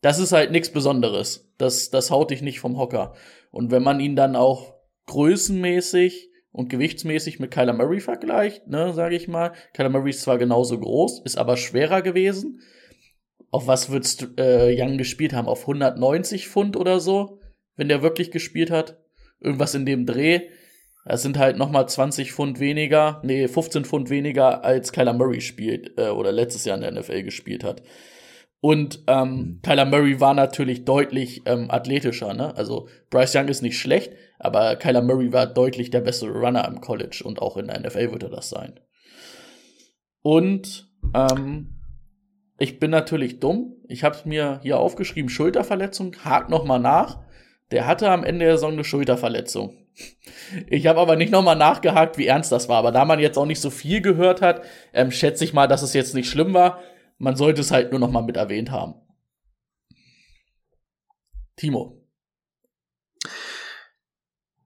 das ist halt nichts Besonderes. Das, das haut dich nicht vom Hocker. Und wenn man ihn dann auch größenmäßig und gewichtsmäßig mit Kyler Murray vergleicht, ne, sage ich mal, Kyler Murray ist zwar genauso groß, ist aber schwerer gewesen. Auf was wird's äh, Young gespielt haben? Auf 190 Pfund oder so, wenn der wirklich gespielt hat? Irgendwas in dem Dreh. Das sind halt nochmal 20 Pfund weniger, nee, 15 Pfund weniger, als Kyler Murray spielt äh, oder letztes Jahr in der NFL gespielt hat. Und ähm, mhm. Kyler Murray war natürlich deutlich ähm, athletischer. Ne? Also Bryce Young ist nicht schlecht, aber Kyler Murray war deutlich der bessere Runner im College und auch in der NFL wird er das sein. Und ähm, ich bin natürlich dumm. Ich habe mir hier aufgeschrieben, Schulterverletzung, hakt noch mal nach. Der hatte am Ende der Saison eine Schulterverletzung. Ich habe aber nicht nochmal nachgehakt, wie ernst das war. Aber da man jetzt auch nicht so viel gehört hat, ähm, schätze ich mal, dass es jetzt nicht schlimm war. Man sollte es halt nur noch mal mit erwähnt haben. Timo.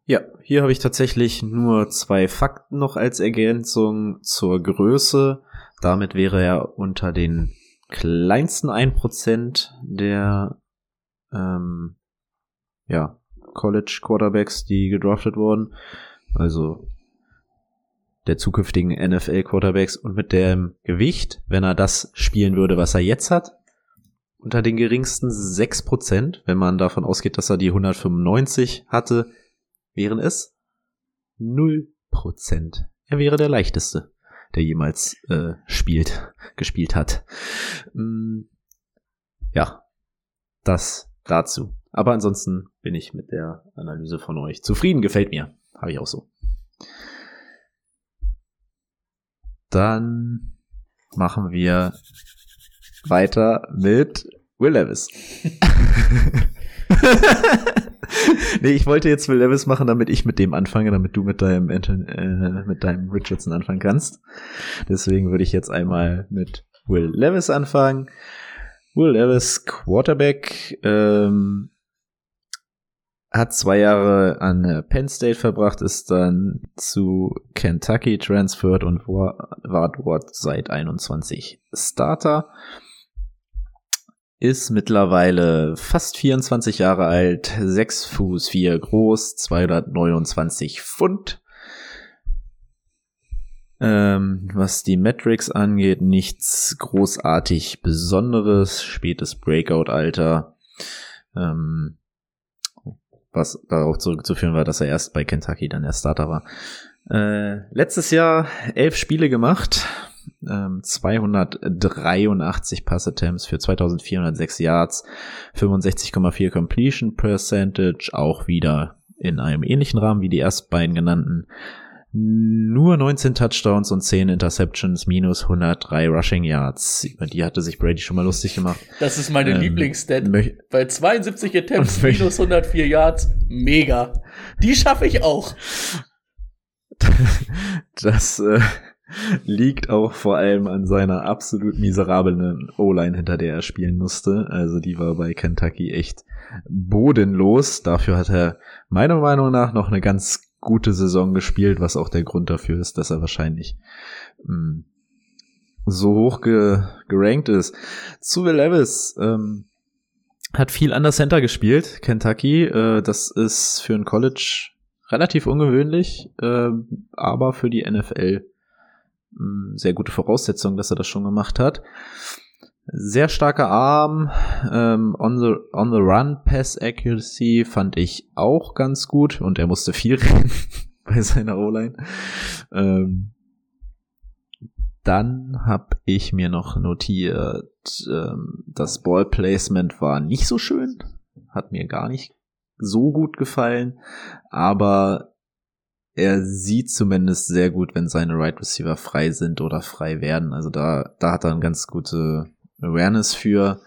Ja, hier habe ich tatsächlich nur zwei Fakten noch als Ergänzung zur Größe. Damit wäre er unter den kleinsten 1% der ähm, ja, College Quarterbacks, die gedraftet wurden. Also der zukünftigen NFL-Quarterbacks und mit dem Gewicht, wenn er das spielen würde, was er jetzt hat, unter den geringsten 6%, wenn man davon ausgeht, dass er die 195 hatte, wären es 0%. Er wäre der leichteste, der jemals äh, spielt, gespielt hat. Mm, ja, das dazu. Aber ansonsten bin ich mit der Analyse von euch zufrieden. Gefällt mir. Habe ich auch so. Dann machen wir weiter mit Will Levis. nee, ich wollte jetzt Will Levis machen, damit ich mit dem anfange, damit du mit deinem, äh, mit deinem Richardson anfangen kannst. Deswegen würde ich jetzt einmal mit Will Levis anfangen. Will Levis, Quarterback, ähm, hat zwei Jahre an äh, Penn State verbracht, ist dann zu Kentucky transferred und war, war dort seit 21 Starter. Ist mittlerweile fast 24 Jahre alt, 6 Fuß 4 groß, 229 Pfund. Ähm, was die Metrics angeht, nichts großartig Besonderes, spätes Breakout-Alter. Ähm, was darauf zurückzuführen war, dass er erst bei Kentucky dann der Starter war. Äh, letztes Jahr elf Spiele gemacht, ähm, 283 Pass-Attempts für 2406 Yards, 65,4 Completion Percentage, auch wieder in einem ähnlichen Rahmen wie die ersten beiden genannten nur 19 Touchdowns und 10 Interceptions, minus 103 Rushing Yards. Über die hatte sich Brady schon mal lustig gemacht. Das ist meine ähm, Lieblingsstat. Bei 72 Attempts, minus 104 Yards, mega. Die schaffe ich auch. Das äh, liegt auch vor allem an seiner absolut miserablen O-Line, hinter der er spielen musste. Also die war bei Kentucky echt bodenlos. Dafür hat er meiner Meinung nach noch eine ganz gute Saison gespielt, was auch der Grund dafür ist, dass er wahrscheinlich mm, so hoch ge gerankt ist. Zu Will Levis ähm, hat viel an der Center gespielt, Kentucky. Äh, das ist für ein College relativ ungewöhnlich, äh, aber für die NFL mh, mm, sehr gute Voraussetzung, dass er das schon gemacht hat. Sehr starker Arm, ähm, on, the, on the Run Pass Accuracy fand ich auch ganz gut und er musste viel rennen bei seiner O-Line. Ähm, dann habe ich mir noch notiert, ähm, das Ball Placement war nicht so schön, hat mir gar nicht so gut gefallen, aber er sieht zumindest sehr gut, wenn seine Right Receiver frei sind oder frei werden. Also da, da hat er eine ganz gute Awareness für.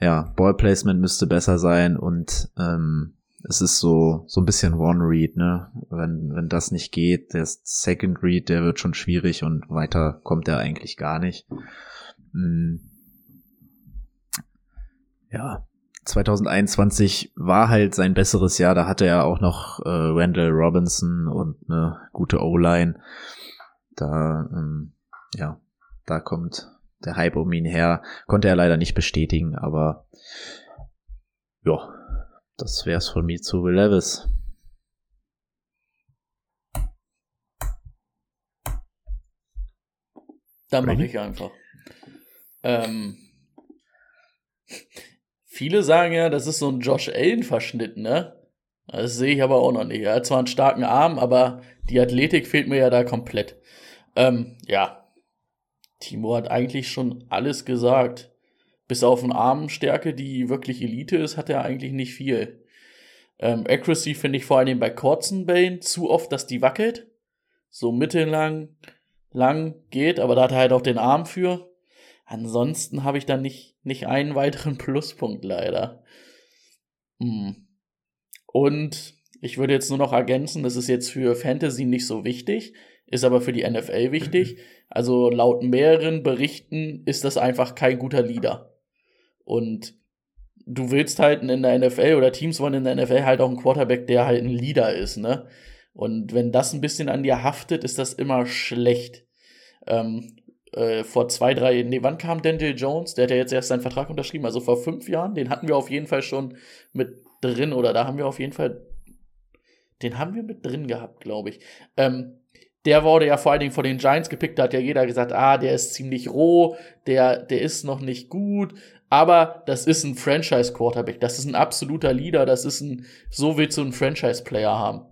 Ja, Ball Placement müsste besser sein und ähm, es ist so, so ein bisschen One Read, ne? Wenn, wenn das nicht geht, der Second Read, der wird schon schwierig und weiter kommt er eigentlich gar nicht. Hm. Ja, 2021 war halt sein besseres Jahr, da hatte er auch noch äh, Randall Robinson und eine gute O-Line. Da, ähm, ja, da kommt der Hype um ihn her. Konnte er leider nicht bestätigen, aber ja, das wär's von mir zu Will Levis. Da mache ich einfach. Ähm, viele sagen ja, das ist so ein Josh Allen-Verschnitt, ne? Das sehe ich aber auch noch nicht. Er hat zwar einen starken Arm, aber die Athletik fehlt mir ja da komplett. Ähm, ja. Timo hat eigentlich schon alles gesagt. Bis auf eine Armstärke, die wirklich Elite ist, hat er eigentlich nicht viel. Ähm, Accuracy finde ich vor allem bei kurzen Bällen zu oft, dass die wackelt. So mittellang, lang geht, aber da hat er halt auch den Arm für. Ansonsten habe ich da nicht, nicht einen weiteren Pluspunkt leider. Hm. Und ich würde jetzt nur noch ergänzen, das ist jetzt für Fantasy nicht so wichtig, ist aber für die NFL wichtig. Also laut mehreren Berichten ist das einfach kein guter Leader. Und du willst halt in der NFL oder Teams wollen in der NFL halt auch einen Quarterback, der halt ein Leader ist, ne? Und wenn das ein bisschen an dir haftet, ist das immer schlecht. Ähm, äh, vor zwei, drei, nee, wann kam Denzel Jones? Der hat ja jetzt erst seinen Vertrag unterschrieben, also vor fünf Jahren. Den hatten wir auf jeden Fall schon mit drin oder da haben wir auf jeden Fall, den haben wir mit drin gehabt, glaube ich. Ähm, der wurde ja vor allen Dingen von den Giants gepickt, da hat ja jeder gesagt, ah, der ist ziemlich roh, der, der ist noch nicht gut, aber das ist ein Franchise-Quarterback, das ist ein absoluter Leader, das ist ein, so willst du einen Franchise-Player haben.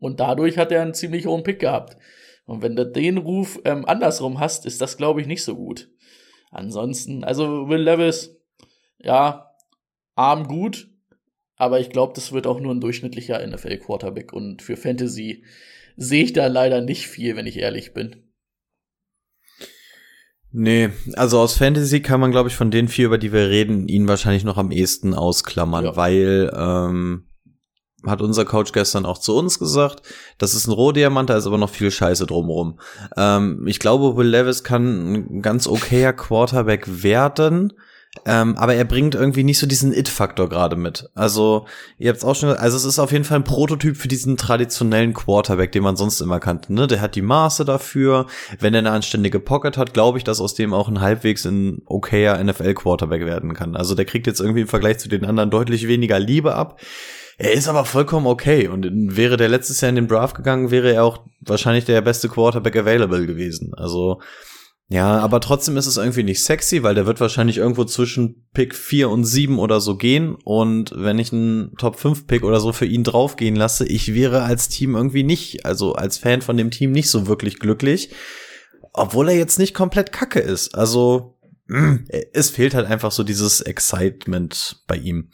Und dadurch hat er einen ziemlich hohen Pick gehabt. Und wenn du den Ruf ähm, andersrum hast, ist das, glaube ich, nicht so gut. Ansonsten, also Will Levis, ja, arm gut, aber ich glaube, das wird auch nur ein durchschnittlicher NFL-Quarterback. Und für Fantasy sehe ich da leider nicht viel, wenn ich ehrlich bin. Nee, also aus Fantasy kann man, glaube ich, von den vier, über die wir reden, ihn wahrscheinlich noch am ehesten ausklammern, ja. weil ähm, hat unser Coach gestern auch zu uns gesagt, das ist ein Rohdiamant, da ist aber noch viel Scheiße drumherum. Ähm, ich glaube, Will Levis kann ein ganz okayer Quarterback werden, ähm, aber er bringt irgendwie nicht so diesen It-Faktor gerade mit. Also, ihr habt es auch schon, also es ist auf jeden Fall ein Prototyp für diesen traditionellen Quarterback, den man sonst immer kannte. Ne? Der hat die Maße dafür. Wenn er eine anständige Pocket hat, glaube ich, dass aus dem auch ein halbwegs ein okayer NFL-Quarterback werden kann. Also der kriegt jetzt irgendwie im Vergleich zu den anderen deutlich weniger Liebe ab. Er ist aber vollkommen okay und wäre der letztes Jahr in den Draft gegangen, wäre er auch wahrscheinlich der beste Quarterback available gewesen. Also ja, aber trotzdem ist es irgendwie nicht sexy, weil der wird wahrscheinlich irgendwo zwischen Pick 4 und 7 oder so gehen. Und wenn ich einen Top 5 Pick oder so für ihn draufgehen lasse, ich wäre als Team irgendwie nicht, also als Fan von dem Team nicht so wirklich glücklich. Obwohl er jetzt nicht komplett kacke ist. Also es fehlt halt einfach so dieses Excitement bei ihm.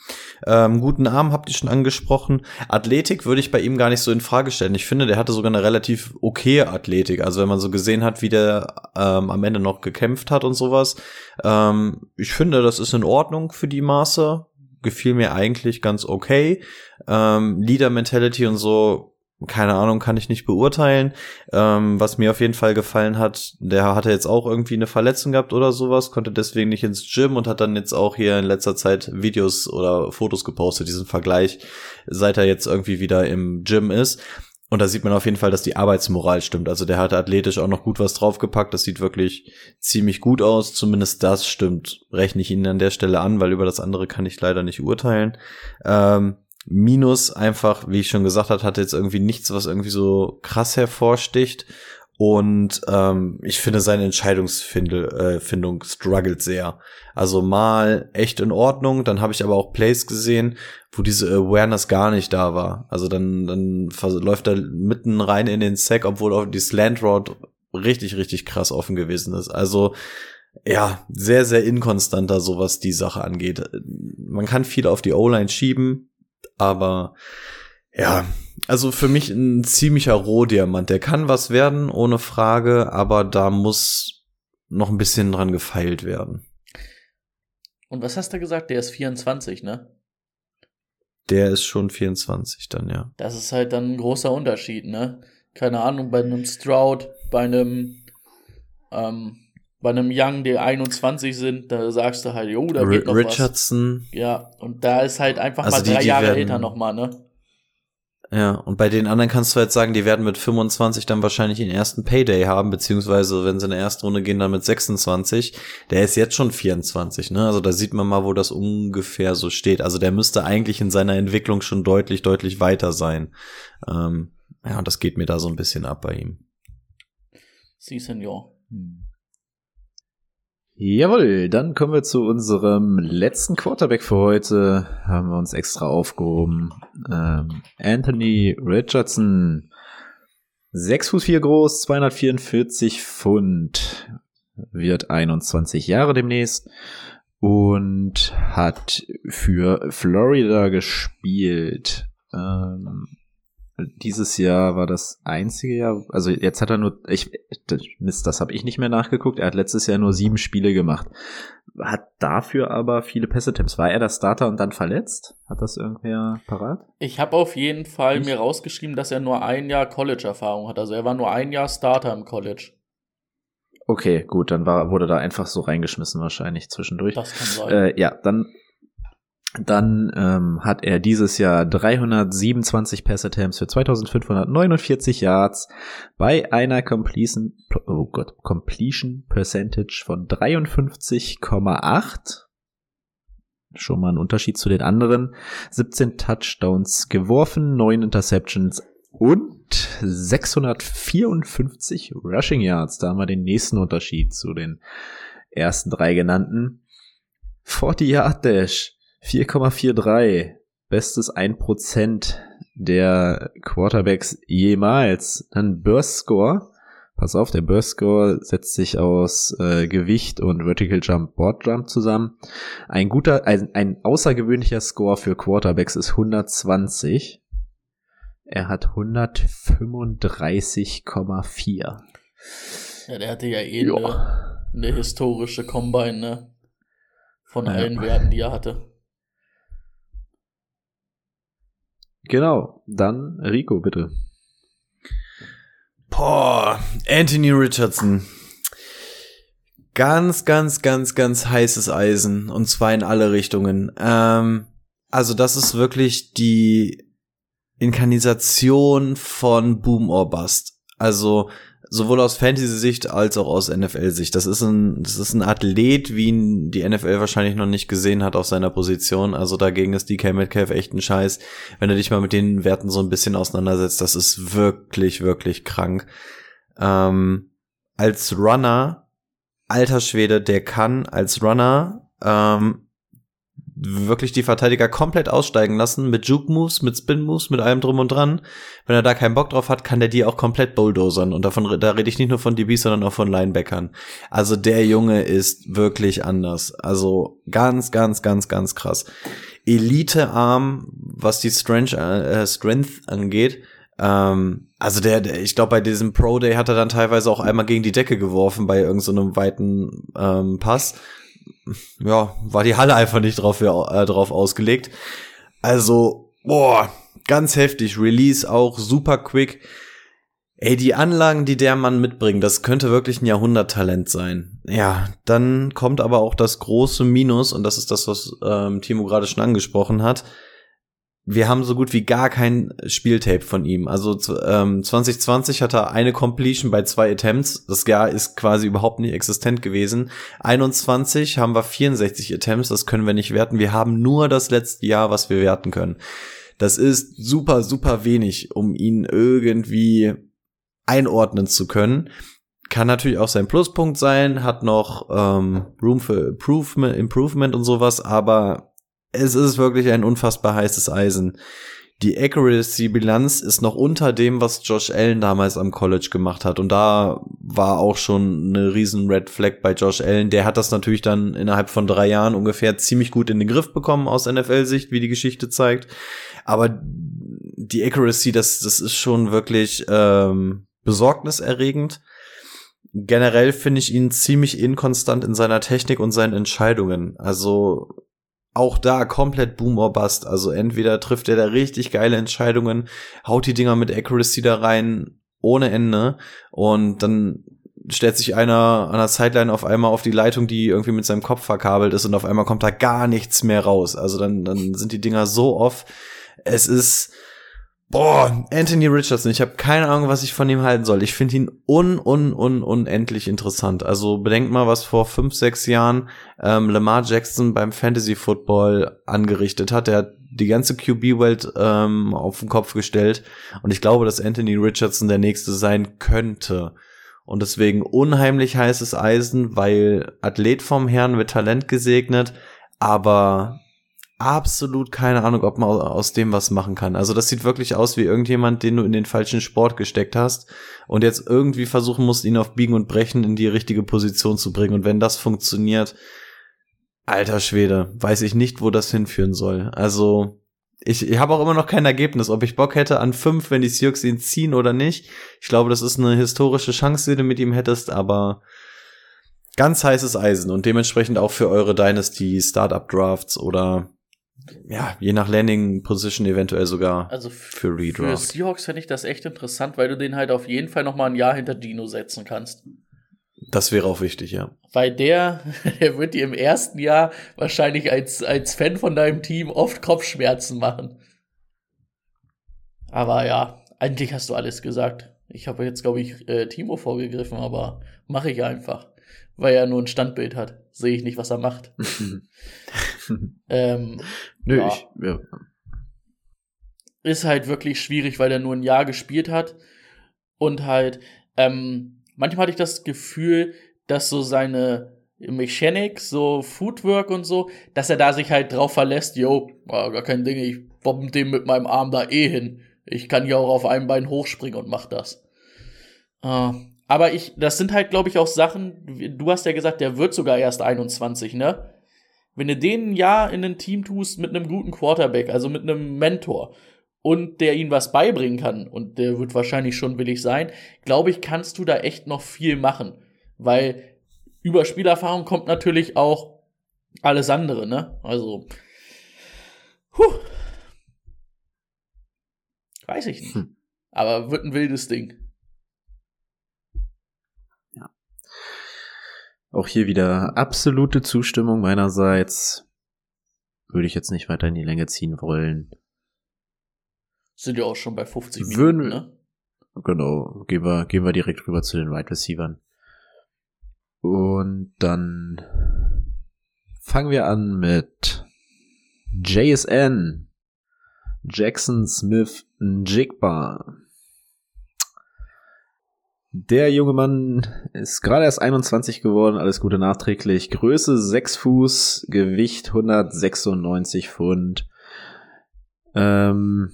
Ähm, guten Arm habt ihr schon angesprochen. Athletik würde ich bei ihm gar nicht so in Frage stellen. Ich finde, der hatte sogar eine relativ okaye Athletik. Also wenn man so gesehen hat, wie der ähm, am Ende noch gekämpft hat und sowas. Ähm, ich finde, das ist in Ordnung für die Maße. Gefiel mir eigentlich ganz okay. Ähm, Leader Mentality und so keine Ahnung, kann ich nicht beurteilen. Ähm, was mir auf jeden Fall gefallen hat, der hatte jetzt auch irgendwie eine Verletzung gehabt oder sowas, konnte deswegen nicht ins Gym und hat dann jetzt auch hier in letzter Zeit Videos oder Fotos gepostet, diesen Vergleich, seit er jetzt irgendwie wieder im Gym ist. Und da sieht man auf jeden Fall, dass die Arbeitsmoral stimmt. Also der hat athletisch auch noch gut was draufgepackt. Das sieht wirklich ziemlich gut aus. Zumindest das stimmt. Rechne ich ihn an der Stelle an, weil über das andere kann ich leider nicht urteilen. Ähm, Minus einfach, wie ich schon gesagt habe, hat jetzt irgendwie nichts, was irgendwie so krass hervorsticht. Und ähm, ich finde seine Entscheidungsfindung äh, struggelt sehr. Also mal echt in Ordnung, dann habe ich aber auch Plays gesehen, wo diese Awareness gar nicht da war. Also dann, dann läuft er mitten rein in den Sack, obwohl auch die Slant Road richtig, richtig krass offen gewesen ist. Also ja, sehr, sehr inkonstanter, so was die Sache angeht. Man kann viel auf die O-Line schieben, aber ja, also für mich ein ziemlicher Rohdiamant. Der kann was werden, ohne Frage, aber da muss noch ein bisschen dran gefeilt werden. Und was hast du gesagt? Der ist 24, ne? Der ist schon 24 dann, ja. Das ist halt dann ein großer Unterschied, ne? Keine Ahnung, bei einem Stroud, bei einem, ähm, bei einem Young, die 21 sind, da sagst du halt, jo, da geht noch Richardson. was. Ja, und da ist halt einfach also mal drei die, die Jahre werden, älter nochmal, ne? Ja, und bei den anderen kannst du jetzt sagen, die werden mit 25 dann wahrscheinlich den ersten Payday haben, beziehungsweise wenn sie in der ersten Runde gehen, dann mit 26. Der ist jetzt schon 24, ne? Also da sieht man mal, wo das ungefähr so steht. Also der müsste eigentlich in seiner Entwicklung schon deutlich, deutlich weiter sein. Ähm, ja, und das geht mir da so ein bisschen ab bei ihm. Sie, Senor. Hm. Jawohl, dann kommen wir zu unserem letzten Quarterback für heute. Haben wir uns extra aufgehoben. Ähm, Anthony Richardson. 6 Fuß 4 groß, 244 Pfund. Wird 21 Jahre demnächst. Und hat für Florida gespielt. Ähm, dieses Jahr war das einzige Jahr, also jetzt hat er nur, ich, Mist, das habe ich nicht mehr nachgeguckt, er hat letztes Jahr nur sieben Spiele gemacht. Hat dafür aber viele Pässe-Temps. War er der Starter und dann verletzt? Hat das irgendwer parat? Ich habe auf jeden Fall ich? mir rausgeschrieben, dass er nur ein Jahr College-Erfahrung hat. Also er war nur ein Jahr Starter im College. Okay, gut, dann war, wurde da einfach so reingeschmissen wahrscheinlich zwischendurch. Das kann sein. Äh, ja, dann dann ähm, hat er dieses Jahr 327 Pass-Attempts für 2549 Yards bei einer Completion, oh Gott, Completion Percentage von 53,8. Schon mal ein Unterschied zu den anderen. 17 Touchdowns geworfen, 9 Interceptions und 654 Rushing Yards. Da haben wir den nächsten Unterschied zu den ersten drei genannten. 40 Yard Dash 4,43. Bestes 1% der Quarterbacks jemals. Dann Burst Score. Pass auf, der Burst Score setzt sich aus äh, Gewicht und Vertical Jump, Board Jump zusammen. Ein guter, ein, ein außergewöhnlicher Score für Quarterbacks ist 120. Er hat 135,4. Ja, der hatte ja eh eine, eine, historische Combine, ne? Von ja. allen Werten, die er hatte. Genau, dann Rico, bitte. Boah, Anthony Richardson. Ganz, ganz, ganz, ganz heißes Eisen. Und zwar in alle Richtungen. Ähm, also das ist wirklich die Inkarnisation von Boom or Bust. Also sowohl aus Fantasy-Sicht als auch aus NFL-Sicht. Das ist ein, das ist ein Athlet, wie ihn die NFL wahrscheinlich noch nicht gesehen hat auf seiner Position. Also dagegen ist DK Metcalf echt ein Scheiß. Wenn du dich mal mit den Werten so ein bisschen auseinandersetzt, das ist wirklich, wirklich krank. Ähm, als Runner, alter Schwede, der kann als Runner ähm, wirklich die Verteidiger komplett aussteigen lassen mit Juke Moves, mit Spin Moves, mit allem drum und dran. Wenn er da keinen Bock drauf hat, kann der die auch komplett bulldozern und davon da rede ich nicht nur von DBs, sondern auch von Linebackern. Also der Junge ist wirklich anders. Also ganz ganz ganz ganz krass. Elite Arm, was die Strength, äh, Strength angeht. Ähm, also der, der ich glaube bei diesem Pro Day hat er dann teilweise auch einmal gegen die Decke geworfen bei irgendeinem so weiten ähm, Pass ja, war die Halle einfach nicht drauf, äh, drauf ausgelegt. Also, boah, ganz heftig. Release auch super quick. Ey, die Anlagen, die der Mann mitbringt, das könnte wirklich ein Jahrhunderttalent sein. Ja, dann kommt aber auch das große Minus, und das ist das, was ähm, Timo gerade schon angesprochen hat wir haben so gut wie gar kein Spieltape von ihm. Also ähm, 2020 hat er eine Completion bei zwei Attempts. Das Jahr ist quasi überhaupt nicht existent gewesen. 21 haben wir 64 Attempts. Das können wir nicht werten. Wir haben nur das letzte Jahr, was wir werten können. Das ist super, super wenig, um ihn irgendwie einordnen zu können. Kann natürlich auch sein Pluspunkt sein, hat noch ähm, Room für Improvement, Improvement und sowas, aber es ist wirklich ein unfassbar heißes Eisen. Die Accuracy-Bilanz ist noch unter dem, was Josh Allen damals am College gemacht hat. Und da war auch schon eine riesen Red Flag bei Josh Allen. Der hat das natürlich dann innerhalb von drei Jahren ungefähr ziemlich gut in den Griff bekommen aus NFL-Sicht, wie die Geschichte zeigt. Aber die Accuracy, das, das ist schon wirklich ähm, besorgniserregend. Generell finde ich ihn ziemlich inkonstant in seiner Technik und seinen Entscheidungen. Also auch da komplett Boom or Bust. Also entweder trifft er da richtig geile Entscheidungen, haut die Dinger mit Accuracy da rein, ohne Ende. Und dann stellt sich einer an der Sideline auf einmal auf die Leitung, die irgendwie mit seinem Kopf verkabelt ist und auf einmal kommt da gar nichts mehr raus. Also dann, dann sind die Dinger so off. Es ist, boah, Anthony Richardson. Ich habe keine Ahnung, was ich von ihm halten soll. Ich finde ihn un, un, un, unendlich interessant. Also bedenkt mal, was vor fünf, sechs Jahren ähm, Lamar Jackson beim Fantasy Football angerichtet hat. Er hat die ganze QB-Welt ähm, auf den Kopf gestellt. Und ich glaube, dass Anthony Richardson der nächste sein könnte. Und deswegen unheimlich heißes Eisen, weil Athlet vom Herrn mit Talent gesegnet, aber absolut keine Ahnung, ob man aus dem was machen kann. Also das sieht wirklich aus wie irgendjemand, den du in den falschen Sport gesteckt hast und jetzt irgendwie versuchen musst, ihn auf Biegen und Brechen in die richtige Position zu bringen. Und wenn das funktioniert, alter Schwede, weiß ich nicht, wo das hinführen soll. Also ich, ich habe auch immer noch kein Ergebnis, ob ich Bock hätte an fünf, wenn die Sioux ihn ziehen oder nicht. Ich glaube, das ist eine historische Chance, die du mit ihm hättest, aber ganz heißes Eisen und dementsprechend auch für eure Dynasty Startup Drafts oder ja, je nach Landing Position eventuell sogar also für Redraft. Für Seahawks fände ich das echt interessant, weil du den halt auf jeden Fall noch mal ein Jahr hinter Dino setzen kannst. Das wäre auch wichtig, ja. Weil der, der wird dir im ersten Jahr wahrscheinlich als, als Fan von deinem Team oft Kopfschmerzen machen. Aber ja, eigentlich hast du alles gesagt. Ich habe jetzt, glaube ich, äh, Timo vorgegriffen, aber mache ich einfach. Weil er nur ein Standbild hat. Sehe ich nicht, was er macht. ähm, Nö, ja. ich. Ja. Ist halt wirklich schwierig, weil er nur ein Jahr gespielt hat. Und halt, ähm, manchmal hatte ich das Gefühl, dass so seine Mechanics, so Footwork und so, dass er da sich halt drauf verlässt, yo, gar kein Ding, ich bomb dem mit meinem Arm da eh hin. Ich kann ja auch auf einem Bein hochspringen und mach das. Uh, aber ich, das sind halt, glaube ich, auch Sachen, du hast ja gesagt, der wird sogar erst 21, ne? Wenn du den ein Jahr in ein Team tust mit einem guten Quarterback, also mit einem Mentor, und der ihnen was beibringen kann, und der wird wahrscheinlich schon willig sein, glaube ich, kannst du da echt noch viel machen. Weil über Spielerfahrung kommt natürlich auch alles andere, ne? Also, huh. Weiß ich nicht. Hm. Aber wird ein wildes Ding. Auch hier wieder absolute Zustimmung meinerseits. Würde ich jetzt nicht weiter in die Länge ziehen wollen. Sind ja auch schon bei 50 Minuten, Würden, ne? Genau, gehen wir, gehen wir direkt rüber zu den Wide right Receivers. Und dann fangen wir an mit JSN. Jackson Smith Jigba. Der junge Mann ist gerade erst 21 geworden, alles Gute nachträglich. Größe 6 Fuß, Gewicht 196 Pfund. Ähm,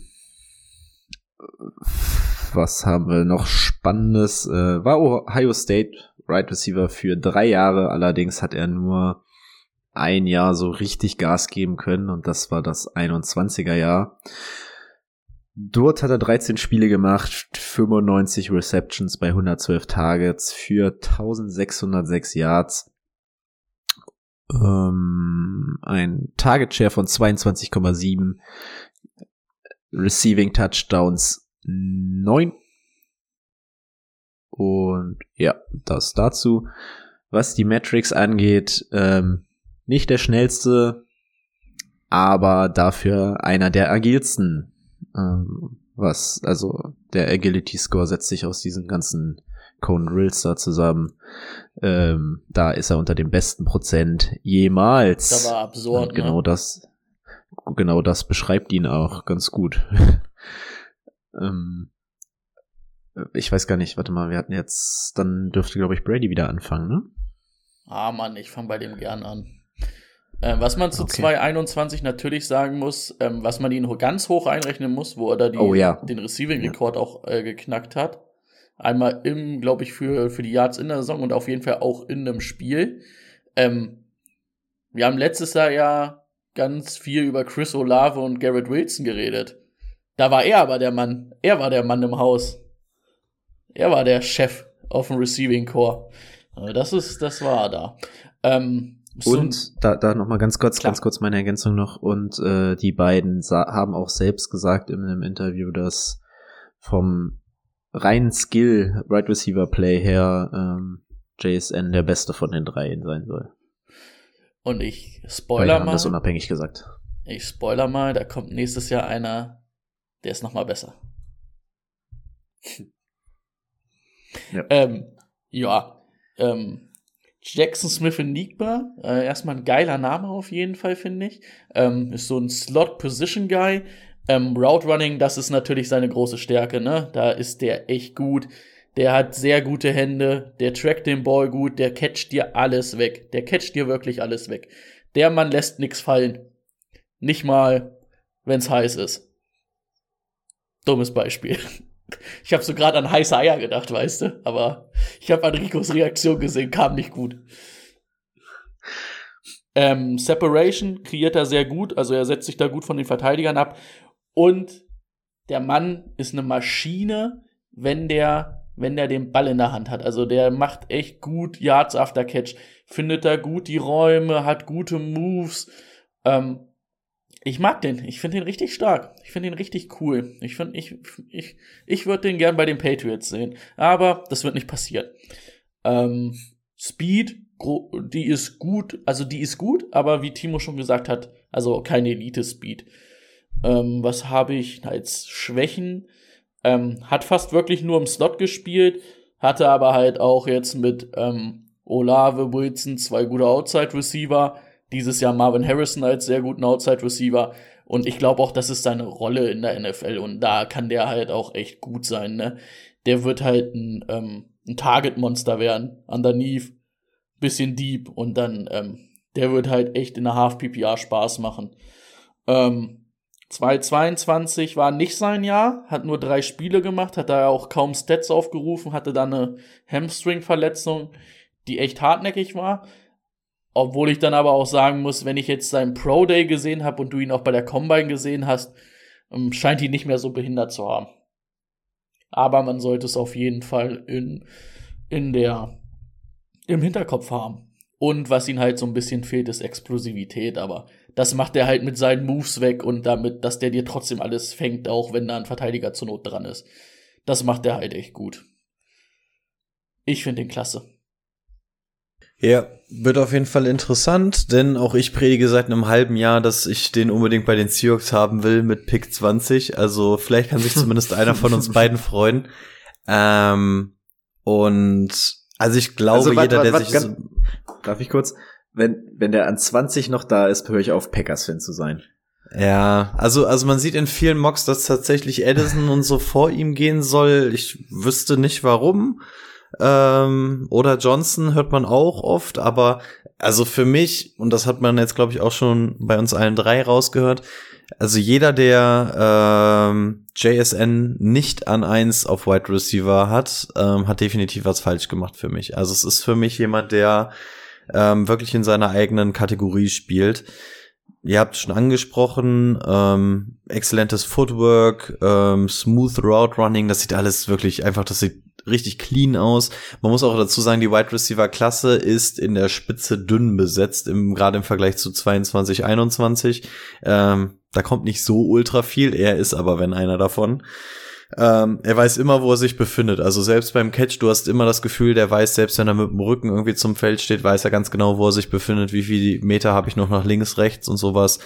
was haben wir noch Spannendes? Äh, war Ohio State Right Receiver für drei Jahre, allerdings hat er nur ein Jahr so richtig Gas geben können und das war das 21er Jahr. Dort hat er 13 Spiele gemacht, 95 Receptions bei 112 Targets für 1606 Yards. Ähm, ein Target Share von 22,7 Receiving Touchdowns 9. Und ja, das dazu. Was die Metrics angeht, ähm, nicht der schnellste, aber dafür einer der agilsten. Ähm, was, also der Agility Score setzt sich aus diesen ganzen Conan Rills da zusammen. Ähm, da ist er unter dem besten Prozent jemals. Das war absurd. Und genau ne? das, genau das beschreibt ihn auch ganz gut. ähm, ich weiß gar nicht, warte mal, wir hatten jetzt, dann dürfte, glaube ich, Brady wieder anfangen, ne? Ah, Mann, ich fange bei dem gern an. Ähm, was man zu okay. 221 natürlich sagen muss, ähm, was man ihn ganz hoch einrechnen muss, wo er da die, oh, ja. den Receiving-Rekord ja. auch äh, geknackt hat. Einmal im, glaube ich, für, für die Yards in der Saison und auf jeden Fall auch in einem Spiel. Ähm, wir haben letztes Jahr ja ganz viel über Chris Olave und Garrett Wilson geredet. Da war er aber der Mann. Er war der Mann im Haus. Er war der Chef auf dem Receiving Core. Das ist, das war da. Ähm, und da, da noch mal ganz kurz, klar. ganz kurz meine Ergänzung noch. Und äh, die beiden haben auch selbst gesagt in einem Interview, dass vom reinen Skill Right Receiver Play her ähm, JSN der beste von den dreien sein soll. Und ich spoiler mal. das unabhängig gesagt. Ich spoiler mal, da kommt nächstes Jahr einer, der ist noch mal besser. ja. Ähm, ja. Ähm, Jackson Smith in Nigba, äh, erstmal ein geiler Name auf jeden Fall, finde ich. Ähm, ist so ein Slot-Position-Guy. Ähm, Route Running, das ist natürlich seine große Stärke, ne? Da ist der echt gut. Der hat sehr gute Hände, der trackt den Ball gut, der catcht dir alles weg. Der catcht dir wirklich alles weg. Der Mann lässt nichts fallen. Nicht mal, wenn's heiß ist. Dummes Beispiel. Ich habe so gerade an heiße Eier gedacht, weißt du? Aber ich habe an Ricos Reaktion gesehen, kam nicht gut. Ähm, Separation kreiert er sehr gut, also er setzt sich da gut von den Verteidigern ab. Und der Mann ist eine Maschine, wenn der, wenn der den Ball in der Hand hat. Also der macht echt gut Yards after Catch, findet da gut die Räume, hat gute Moves. Ähm, ich mag den. Ich finde den richtig stark. Ich finde den richtig cool. Ich finde, ich, ich, ich würde den gern bei den Patriots sehen. Aber das wird nicht passieren. Ähm, Speed, die ist gut, also die ist gut, aber wie Timo schon gesagt hat, also keine Elite-Speed. Ähm, was habe ich als Schwächen? Ähm, hat fast wirklich nur im Slot gespielt, hatte aber halt auch jetzt mit ähm, Olave Wilson zwei gute Outside-Receiver dieses Jahr Marvin Harrison als sehr guten Outside Receiver. Und ich glaube auch, das ist seine Rolle in der NFL. Und da kann der halt auch echt gut sein, ne? Der wird halt ein, ähm, ein Target-Monster werden. Underneath, bisschen deep. Und dann, ähm, der wird halt echt in der Half-PPR Spaß machen. Ähm, 2022 war nicht sein Jahr, hat nur drei Spiele gemacht, hat da auch kaum Stats aufgerufen, hatte dann eine Hamstring-Verletzung, die echt hartnäckig war. Obwohl ich dann aber auch sagen muss, wenn ich jetzt seinen Pro Day gesehen habe und du ihn auch bei der Combine gesehen hast, ähm, scheint ihn nicht mehr so behindert zu haben. Aber man sollte es auf jeden Fall in, in der, im Hinterkopf haben. Und was ihn halt so ein bisschen fehlt, ist Explosivität, aber das macht er halt mit seinen Moves weg und damit, dass der dir trotzdem alles fängt, auch wenn da ein Verteidiger zur Not dran ist. Das macht er halt echt gut. Ich finde ihn klasse. Ja, wird auf jeden Fall interessant, denn auch ich predige seit einem halben Jahr, dass ich den unbedingt bei den Seahawks haben will mit Pick 20. Also vielleicht kann sich zumindest einer von uns beiden freuen. Ähm, und also ich glaube, also, jeder, wart, der wart, sich. so darf ich kurz? Wenn, wenn der an 20 noch da ist, höre ich auf, Packers-Fan zu sein. Ja, also, also man sieht in vielen Mocks, dass tatsächlich Edison und so vor ihm gehen soll. Ich wüsste nicht warum. Ähm, oder Johnson hört man auch oft, aber also für mich, und das hat man jetzt, glaube ich, auch schon bei uns allen drei rausgehört, also jeder, der ähm, JSN nicht an eins auf Wide Receiver hat, ähm, hat definitiv was falsch gemacht für mich. Also es ist für mich jemand, der ähm, wirklich in seiner eigenen Kategorie spielt. Ihr habt schon angesprochen, ähm, exzellentes Footwork, ähm, smooth Route Running, das sieht alles wirklich einfach, das sieht richtig clean aus. Man muss auch dazu sagen, die Wide Receiver Klasse ist in der Spitze dünn besetzt, im, gerade im Vergleich zu 22, 21. Ähm, da kommt nicht so ultra viel, er ist aber wenn einer davon. Ähm, er weiß immer, wo er sich befindet. Also selbst beim Catch, du hast immer das Gefühl, der weiß, selbst wenn er mit dem Rücken irgendwie zum Feld steht, weiß er ganz genau, wo er sich befindet, wie viele Meter habe ich noch nach links, rechts und sowas.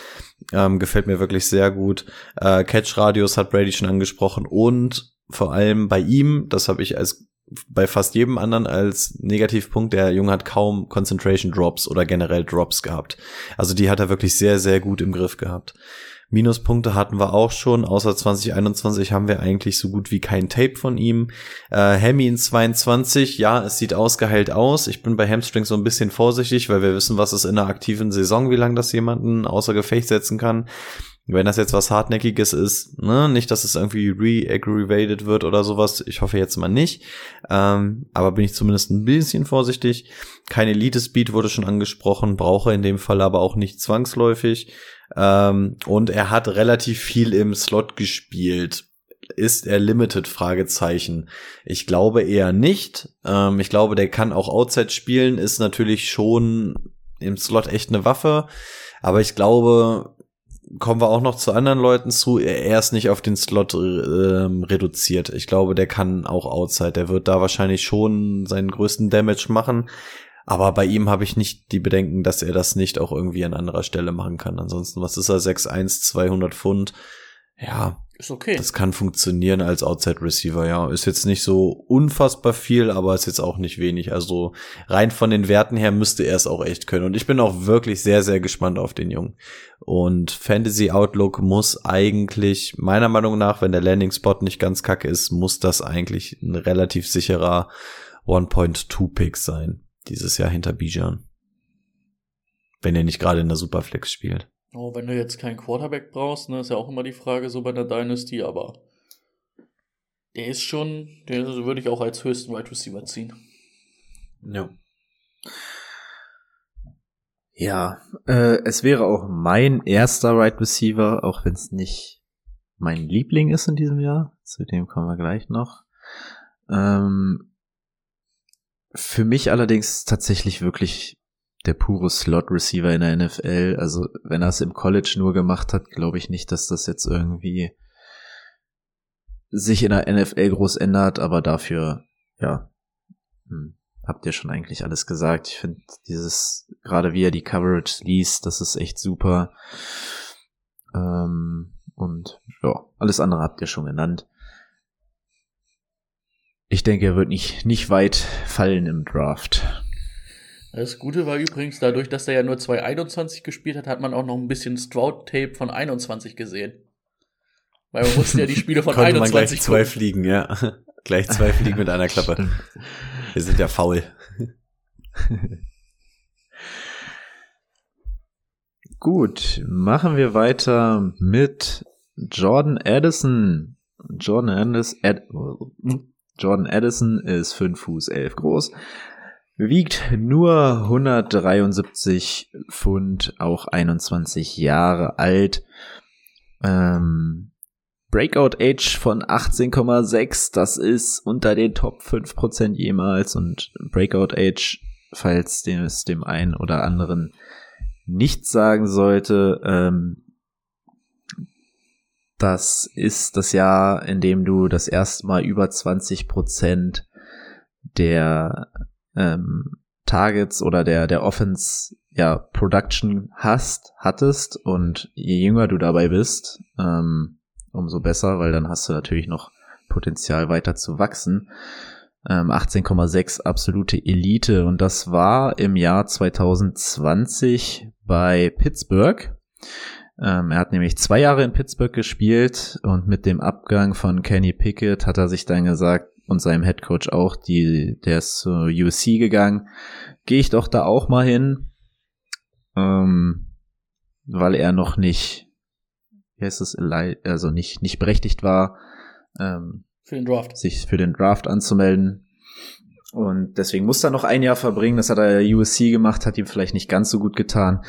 Ähm, gefällt mir wirklich sehr gut. Äh, Catch-Radius hat Brady schon angesprochen und vor allem bei ihm, das habe ich als bei fast jedem anderen als Negativpunkt, der Junge hat kaum Concentration Drops oder generell Drops gehabt. Also die hat er wirklich sehr, sehr gut im Griff gehabt. Minuspunkte hatten wir auch schon, außer 2021 haben wir eigentlich so gut wie kein Tape von ihm. Äh, Hemi in 22, ja, es sieht ausgeheilt aus. Ich bin bei Hamstrings so ein bisschen vorsichtig, weil wir wissen, was es in einer aktiven Saison, wie lange das jemanden außer Gefecht setzen kann. Wenn das jetzt was Hartnäckiges ist, ne, nicht, dass es irgendwie re-aggravated wird oder sowas, ich hoffe jetzt mal nicht, ähm, aber bin ich zumindest ein bisschen vorsichtig. Kein Elite-Speed wurde schon angesprochen, brauche in dem Fall aber auch nicht zwangsläufig. Ähm, und er hat relativ viel im Slot gespielt. Ist er limited? Fragezeichen. Ich glaube eher nicht. Ähm, ich glaube, der kann auch Outside spielen, ist natürlich schon im Slot echt eine Waffe. Aber ich glaube, kommen wir auch noch zu anderen Leuten zu. Er ist nicht auf den Slot äh, reduziert. Ich glaube, der kann auch Outside. Der wird da wahrscheinlich schon seinen größten Damage machen. Aber bei ihm habe ich nicht die Bedenken, dass er das nicht auch irgendwie an anderer Stelle machen kann. Ansonsten, was ist er? 6'1, 200 Pfund. Ja. Ist okay. Das kann funktionieren als Outside Receiver, ja. Ist jetzt nicht so unfassbar viel, aber ist jetzt auch nicht wenig. Also rein von den Werten her müsste er es auch echt können. Und ich bin auch wirklich sehr, sehr gespannt auf den Jungen. Und Fantasy Outlook muss eigentlich, meiner Meinung nach, wenn der Landing Spot nicht ganz kacke ist, muss das eigentlich ein relativ sicherer 1.2 Pick sein. Dieses Jahr hinter Bijan. Wenn er nicht gerade in der Superflex spielt. Oh, wenn du jetzt keinen Quarterback brauchst, ne, ist ja auch immer die Frage so bei der Dynasty, aber der ist schon, den würde ich auch als höchsten Wide Receiver ziehen. Ja. Ja, äh, es wäre auch mein erster Wide right Receiver, auch wenn es nicht mein Liebling ist in diesem Jahr. Zu dem kommen wir gleich noch. Ähm, für mich allerdings tatsächlich wirklich der pure Slot-Receiver in der NFL. Also wenn er es im College nur gemacht hat, glaube ich nicht, dass das jetzt irgendwie sich in der NFL groß ändert, aber dafür, ja, hm, habt ihr schon eigentlich alles gesagt. Ich finde dieses, gerade wie er die Coverage liest, das ist echt super. Ähm, und ja, alles andere habt ihr schon genannt. Ich denke, er wird nicht, nicht weit fallen im Draft. Das Gute war übrigens, dadurch, dass er ja nur 221 gespielt hat, hat man auch noch ein bisschen Stroud-Tape von 21 gesehen. Weil man musste ja die Spiele von 21 man gleich zwei fliegen, ja. gleich zwei fliegen mit einer Klappe. Wir sind ja faul. Gut, machen wir weiter mit Jordan Addison. Jordan Addison, Ad, Jordan Addison ist 5 Fuß 11 groß, wiegt nur 173 Pfund, auch 21 Jahre alt. Ähm, Breakout Age von 18,6, das ist unter den Top 5% jemals und Breakout Age, falls es dem einen oder anderen nichts sagen sollte, ähm, das ist das Jahr, in dem du das erste Mal über 20% der ähm, Targets oder der, der Offense ja, Production hast, hattest und je jünger du dabei bist, ähm, umso besser, weil dann hast du natürlich noch Potenzial weiter zu wachsen. Ähm, 18,6 absolute Elite und das war im Jahr 2020 bei Pittsburgh. Ähm, er hat nämlich zwei Jahre in Pittsburgh gespielt und mit dem Abgang von Kenny Pickett hat er sich dann gesagt, und seinem Headcoach auch, die, der ist zur USC gegangen. Gehe ich doch da auch mal hin, ähm, weil er noch nicht, wie heißt es, also nicht, nicht berechtigt war, ähm, für den Draft. sich für den Draft anzumelden. Und deswegen musste er noch ein Jahr verbringen. Das hat er USC gemacht, hat ihm vielleicht nicht ganz so gut getan.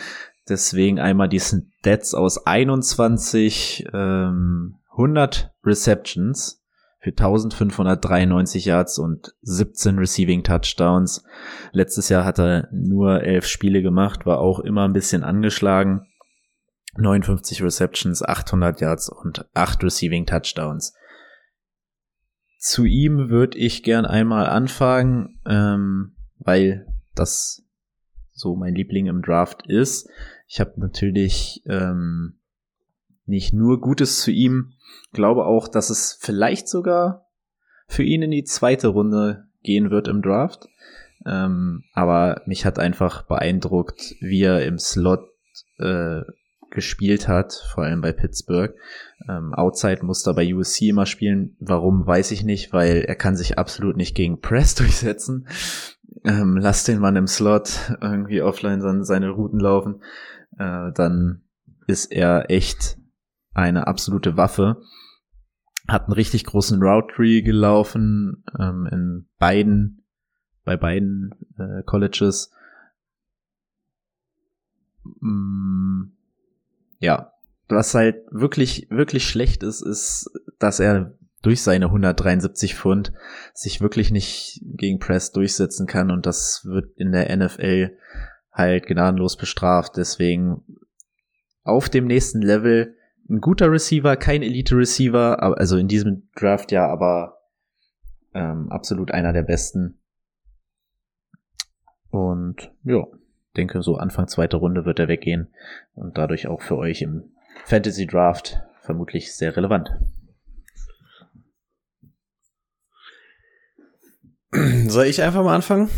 Deswegen einmal die Stats aus 21, ähm, 100 Receptions, für 1593 Yards und 17 Receiving Touchdowns. Letztes Jahr hat er nur elf Spiele gemacht, war auch immer ein bisschen angeschlagen. 59 Receptions, 800 Yards und 8 Receiving Touchdowns. Zu ihm würde ich gern einmal anfangen, ähm, weil das so mein Liebling im Draft ist. Ich habe natürlich ähm, nicht nur Gutes zu ihm, glaube auch, dass es vielleicht sogar für ihn in die zweite Runde gehen wird im Draft. Ähm, aber mich hat einfach beeindruckt, wie er im Slot äh, gespielt hat, vor allem bei Pittsburgh. Ähm, Outside muss er bei USC immer spielen. Warum, weiß ich nicht, weil er kann sich absolut nicht gegen Press durchsetzen. Ähm, lass den Mann im Slot irgendwie offline seine Routen laufen. Äh, dann ist er echt eine absolute Waffe. Hat einen richtig großen Route gelaufen ähm, in beiden, bei beiden äh, Colleges. Mm, ja, was halt wirklich, wirklich schlecht ist, ist, dass er durch seine 173 Pfund sich wirklich nicht gegen Press durchsetzen kann und das wird in der NFL halt gnadenlos bestraft. Deswegen auf dem nächsten Level ein guter Receiver, kein Elite-Receiver, also in diesem Draft ja, aber ähm, absolut einer der besten. Und ja, denke so Anfang zweite Runde wird er weggehen und dadurch auch für euch im Fantasy Draft vermutlich sehr relevant. Soll ich einfach mal anfangen?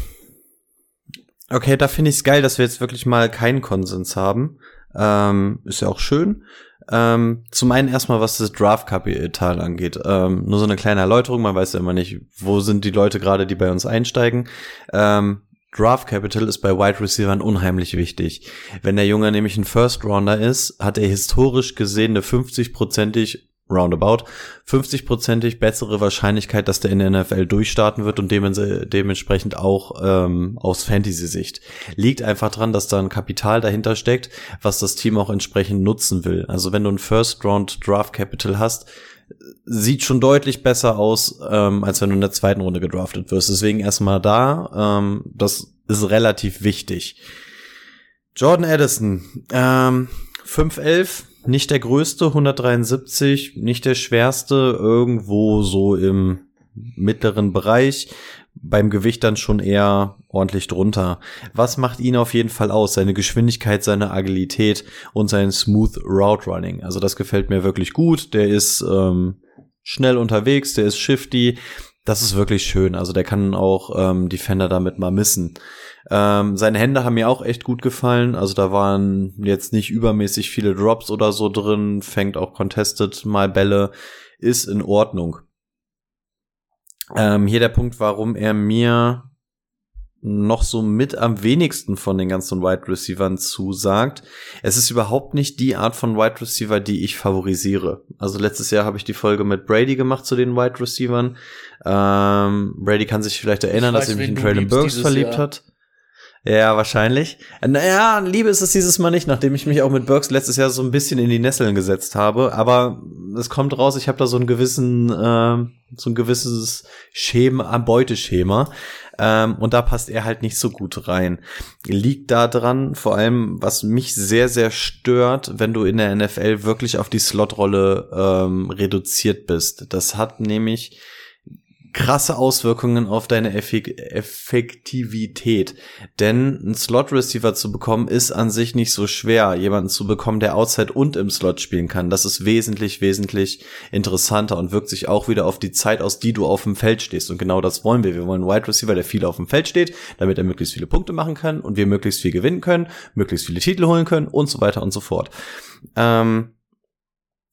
Okay, da finde ich es geil, dass wir jetzt wirklich mal keinen Konsens haben. Ähm, ist ja auch schön. Ähm, zum einen erstmal, was das Draft-Kapital angeht. Ähm, nur so eine kleine Erläuterung, man weiß ja immer nicht, wo sind die Leute gerade, die bei uns einsteigen. Ähm, Draft Capital ist bei Wide Receivern unheimlich wichtig. Wenn der Junge nämlich ein First Rounder ist, hat er historisch gesehen eine 50-prozentig roundabout 50-prozentig bessere Wahrscheinlichkeit, dass der in der NFL durchstarten wird und dementsprechend auch ähm, aus Fantasy-Sicht. Liegt einfach dran, dass da ein Kapital dahinter steckt, was das Team auch entsprechend nutzen will. Also wenn du ein First-Round-Draft-Capital hast, sieht schon deutlich besser aus, ähm, als wenn du in der zweiten Runde gedraftet wirst. Deswegen erstmal da, ähm, das ist relativ wichtig. Jordan Addison, ähm, 5'11, nicht der größte, 173, nicht der schwerste, irgendwo so im mittleren Bereich. Beim Gewicht dann schon eher ordentlich drunter. Was macht ihn auf jeden Fall aus? Seine Geschwindigkeit, seine Agilität und sein Smooth Route Running. Also das gefällt mir wirklich gut. Der ist ähm, schnell unterwegs, der ist shifty. Das ist wirklich schön. Also der kann auch ähm, Defender damit mal missen. Ähm, seine Hände haben mir auch echt gut gefallen. Also da waren jetzt nicht übermäßig viele Drops oder so drin. Fängt auch contested mal Bälle. Ist in Ordnung. Ähm, hier der Punkt, warum er mir noch so mit am wenigsten von den ganzen Wide Receivern zusagt. Es ist überhaupt nicht die Art von Wide Receiver, die ich favorisiere. Also letztes Jahr habe ich die Folge mit Brady gemacht zu den Wide Receivern. Ähm, Brady kann sich vielleicht erinnern, weiß, dass er mich in Traylon Burks verliebt Jahr. hat. Ja, wahrscheinlich. Naja, Liebe ist es dieses Mal nicht, nachdem ich mich auch mit Burks letztes Jahr so ein bisschen in die Nesseln gesetzt habe. Aber es kommt raus, ich habe da so einen gewissen, äh, so ein gewisses Schema, Beuteschema. Ähm, und da passt er halt nicht so gut rein. Liegt da dran, vor allem, was mich sehr, sehr stört, wenn du in der NFL wirklich auf die Slotrolle ähm, reduziert bist. Das hat nämlich krasse Auswirkungen auf deine Effek Effektivität. Denn einen Slot-Receiver zu bekommen, ist an sich nicht so schwer. Jemanden zu bekommen, der Outside und im Slot spielen kann, das ist wesentlich, wesentlich interessanter und wirkt sich auch wieder auf die Zeit aus, die du auf dem Feld stehst. Und genau das wollen wir. Wir wollen einen Wide Receiver, der viel auf dem Feld steht, damit er möglichst viele Punkte machen kann und wir möglichst viel gewinnen können, möglichst viele Titel holen können und so weiter und so fort. Ähm,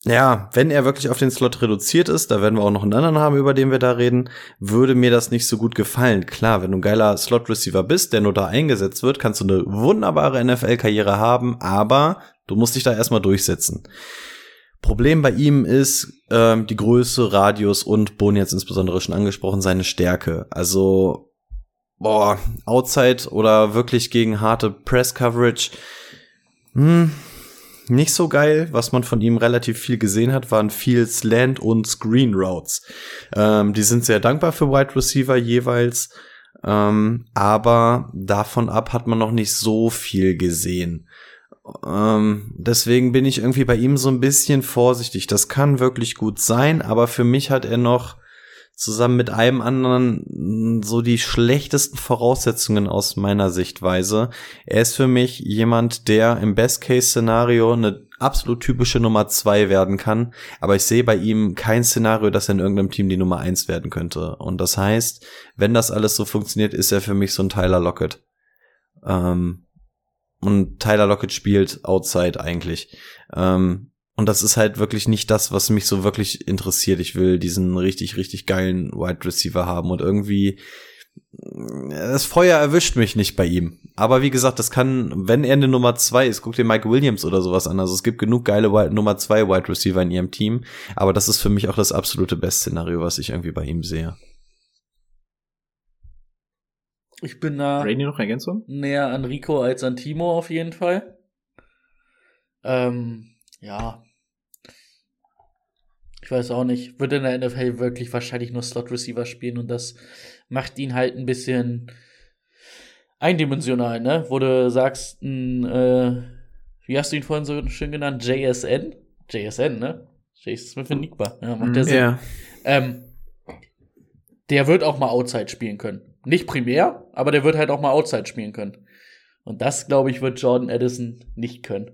ja, wenn er wirklich auf den Slot reduziert ist, da werden wir auch noch einen anderen haben, über den wir da reden, würde mir das nicht so gut gefallen. Klar, wenn du ein geiler Slot-Receiver bist, der nur da eingesetzt wird, kannst du eine wunderbare NFL-Karriere haben, aber du musst dich da erstmal durchsetzen. Problem bei ihm ist ähm, die Größe, Radius und Boni jetzt insbesondere schon angesprochen, seine Stärke. Also, boah, Outside oder wirklich gegen harte Press-Coverage, hm, nicht so geil. Was man von ihm relativ viel gesehen hat, waren viel Slant und Screen Routes. Ähm, die sind sehr dankbar für Wide Receiver jeweils. Ähm, aber davon ab hat man noch nicht so viel gesehen. Ähm, deswegen bin ich irgendwie bei ihm so ein bisschen vorsichtig. Das kann wirklich gut sein, aber für mich hat er noch zusammen mit einem anderen so die schlechtesten Voraussetzungen aus meiner Sichtweise. Er ist für mich jemand, der im Best-Case-Szenario eine absolut typische Nummer zwei werden kann, aber ich sehe bei ihm kein Szenario, dass er in irgendeinem Team die Nummer eins werden könnte. Und das heißt, wenn das alles so funktioniert, ist er für mich so ein Tyler Lockett. Ähm, und Tyler Lockett spielt Outside eigentlich. Ähm, und das ist halt wirklich nicht das, was mich so wirklich interessiert. Ich will diesen richtig, richtig geilen Wide Receiver haben und irgendwie das Feuer erwischt mich nicht bei ihm. Aber wie gesagt, das kann, wenn er eine Nummer zwei ist, guck dir Mike Williams oder sowas an. Also es gibt genug geile Wide, Nummer zwei Wide Receiver in ihrem Team. Aber das ist für mich auch das absolute Best-Szenario, was ich irgendwie bei ihm sehe. Ich bin da Rainy noch Ergänzung? näher an Rico als an Timo auf jeden Fall. Ähm, ja, ich weiß auch nicht. Wird in der NFL wirklich wahrscheinlich nur Slot Receiver spielen und das macht ihn halt ein bisschen eindimensional, ne? Wo du sagst, ein, äh, wie hast du ihn vorhin so schön genannt? JSN? JSN, ne? Jason Smith in Nigba. Ja, macht der Sinn. Ja. Ähm, der wird auch mal Outside spielen können. Nicht primär, aber der wird halt auch mal Outside spielen können. Und das, glaube ich, wird Jordan Addison nicht können.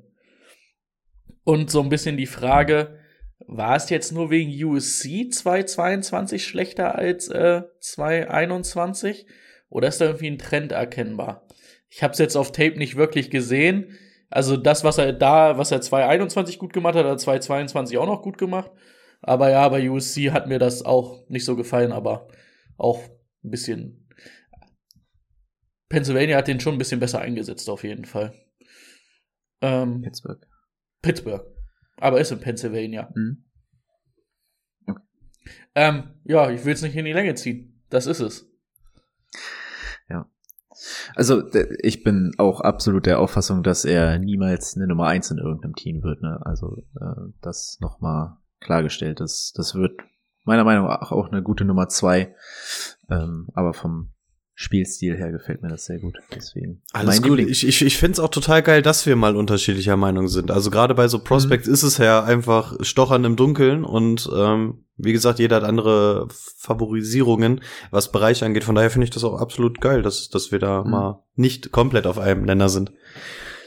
Und so ein bisschen die Frage, war es jetzt nur wegen USC 222 schlechter als äh, 221? Oder ist da irgendwie ein Trend erkennbar? Ich habe es jetzt auf Tape nicht wirklich gesehen. Also das, was er da, was er 221 gut gemacht hat, hat er 222 auch noch gut gemacht. Aber ja, bei USC hat mir das auch nicht so gefallen, aber auch ein bisschen. Pennsylvania hat den schon ein bisschen besser eingesetzt, auf jeden Fall. Ähm, Pittsburgh. Pittsburgh. Aber ist in Pennsylvania. Mhm. Ähm, ja, ich will es nicht in die Länge ziehen. Das ist es. Also d- ich bin auch absolut der Auffassung, dass er niemals eine Nummer eins in irgendeinem Team wird. Ne? Also äh, das nochmal klargestellt. Das, das wird meiner Meinung nach auch eine gute Nummer zwei. Ähm, aber vom Spielstil her gefällt mir das sehr gut. Deswegen. Alles mein gut. Liebling- Ich, ich, ich finde es auch total geil, dass wir mal unterschiedlicher Meinung sind. Also gerade bei so Prospects ist es ja einfach Stochern im Dunkeln und ähm, wie gesagt, jeder hat andere Favorisierungen, was Bereiche angeht. Von daher finde ich das auch absolut geil, dass, dass wir da Mhm. mal nicht komplett auf einem Nenner sind.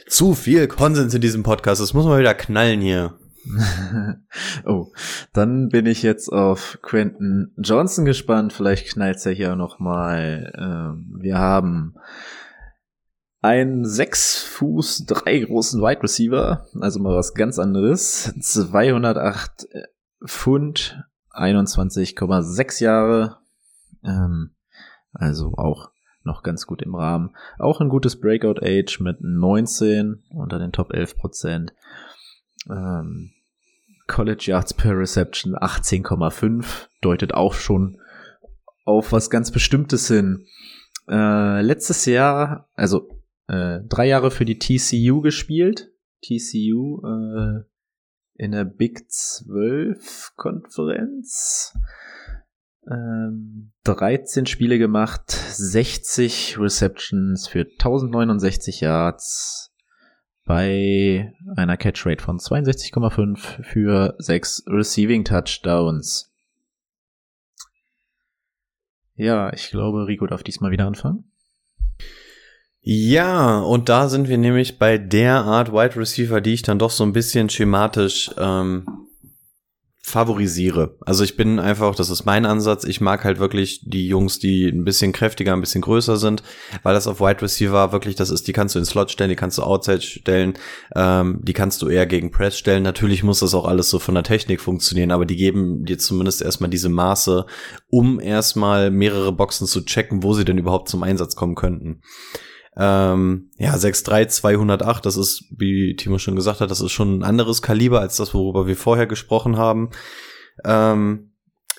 Zu viel Konsens in diesem Podcast. Das muss man wieder knallen hier. oh, dann bin ich jetzt auf Quentin Johnson gespannt. Vielleicht knallt's ja hier noch mal. Ähm, wir haben einen sechs Fuß drei großen Wide Receiver, also mal was ganz anderes. 208 Pfund, 21,6 Jahre. Ähm, also auch noch ganz gut im Rahmen. Auch ein gutes Breakout Age mit 19 unter den Top 11 Prozent. Ähm, College Yards per Reception 18,5 deutet auch schon auf was ganz Bestimmtes hin. Äh, letztes Jahr, also äh, drei Jahre für die TCU gespielt. TCU äh, in der Big 12 Konferenz. Ähm, 13 Spiele gemacht, 60 Receptions für 1069 Yards bei einer Catchrate von 62,5 für 6 Receiving Touchdowns. Ja, ich glaube, Rico darf diesmal wieder anfangen. Ja, und da sind wir nämlich bei der Art Wide Receiver, die ich dann doch so ein bisschen schematisch ähm, favorisiere. Also ich bin einfach, das ist mein Ansatz, ich mag halt wirklich die Jungs, die ein bisschen kräftiger, ein bisschen größer sind, weil das auf Wide Receiver wirklich, das ist, die kannst du in Slot stellen, die kannst du Outside stellen, ähm, die kannst du eher gegen Press stellen. Natürlich muss das auch alles so von der Technik funktionieren, aber die geben dir zumindest erstmal diese Maße, um erstmal mehrere Boxen zu checken, wo sie denn überhaupt zum Einsatz kommen könnten. Ähm, ja, 6'3, 208, das ist, wie Timo schon gesagt hat, das ist schon ein anderes Kaliber als das, worüber wir vorher gesprochen haben. Ähm,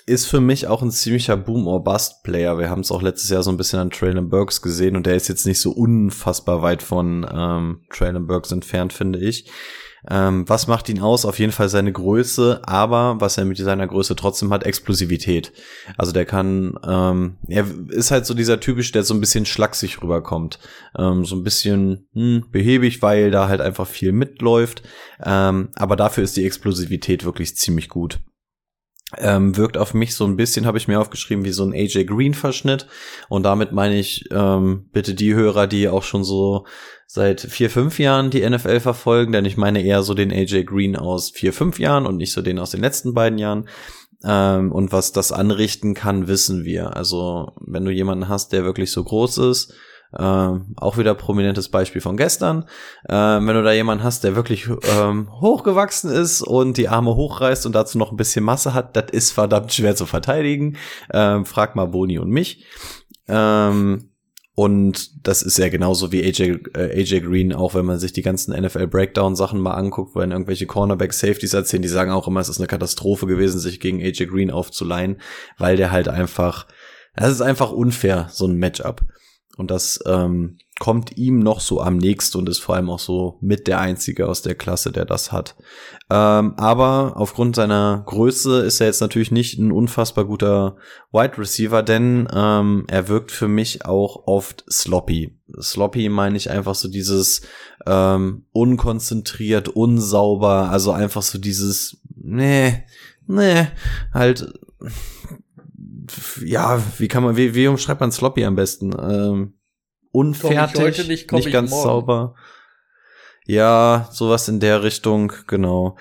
ist für mich auch ein ziemlicher Boom-or-Bust-Player. Wir haben es auch letztes Jahr so ein bisschen an Traylon Burks gesehen und der ist jetzt nicht so unfassbar weit von ähm, Traylon Burks entfernt, finde ich. Ähm, was macht ihn aus? Auf jeden Fall seine Größe, aber was er mit seiner Größe trotzdem hat, Explosivität. Also der kann, ähm, er ist halt so dieser typisch, der so ein bisschen schlaksig rüberkommt. Ähm, so ein bisschen hm, behäbig, weil da halt einfach viel mitläuft. Ähm, aber dafür ist die Explosivität wirklich ziemlich gut. Ähm, wirkt auf mich so ein bisschen, habe ich mir aufgeschrieben, wie so ein AJ Green Verschnitt. Und damit meine ich ähm, bitte die Hörer, die auch schon so seit vier, fünf Jahren die NFL verfolgen, denn ich meine eher so den AJ Green aus vier, fünf Jahren und nicht so den aus den letzten beiden Jahren. Ähm, und was das anrichten kann, wissen wir. Also wenn du jemanden hast, der wirklich so groß ist, ähm, auch wieder prominentes Beispiel von gestern. Ähm, wenn du da jemanden hast, der wirklich ähm, hochgewachsen ist und die Arme hochreißt und dazu noch ein bisschen Masse hat, das ist verdammt schwer zu verteidigen. Ähm, frag mal Boni und mich. Ähm, und das ist ja genauso wie AJ, äh, AJ Green, auch wenn man sich die ganzen NFL Breakdown Sachen mal anguckt, wenn irgendwelche Cornerback Safeties erzählen, die sagen auch immer, es ist eine Katastrophe gewesen, sich gegen AJ Green aufzuleihen, weil der halt einfach, das ist einfach unfair, so ein Matchup. Und das ähm, kommt ihm noch so am nächsten und ist vor allem auch so mit der einzige aus der Klasse, der das hat. Ähm, aber aufgrund seiner Größe ist er jetzt natürlich nicht ein unfassbar guter Wide Receiver, denn ähm, er wirkt für mich auch oft sloppy. Sloppy meine ich einfach so dieses ähm, unkonzentriert, unsauber, also einfach so dieses, nee, nee, halt ja, wie kann man, wie, wie umschreibt man Sloppy am besten? Ähm, unfertig, nicht, nicht ganz sauber. Ja, sowas in der Richtung, genau.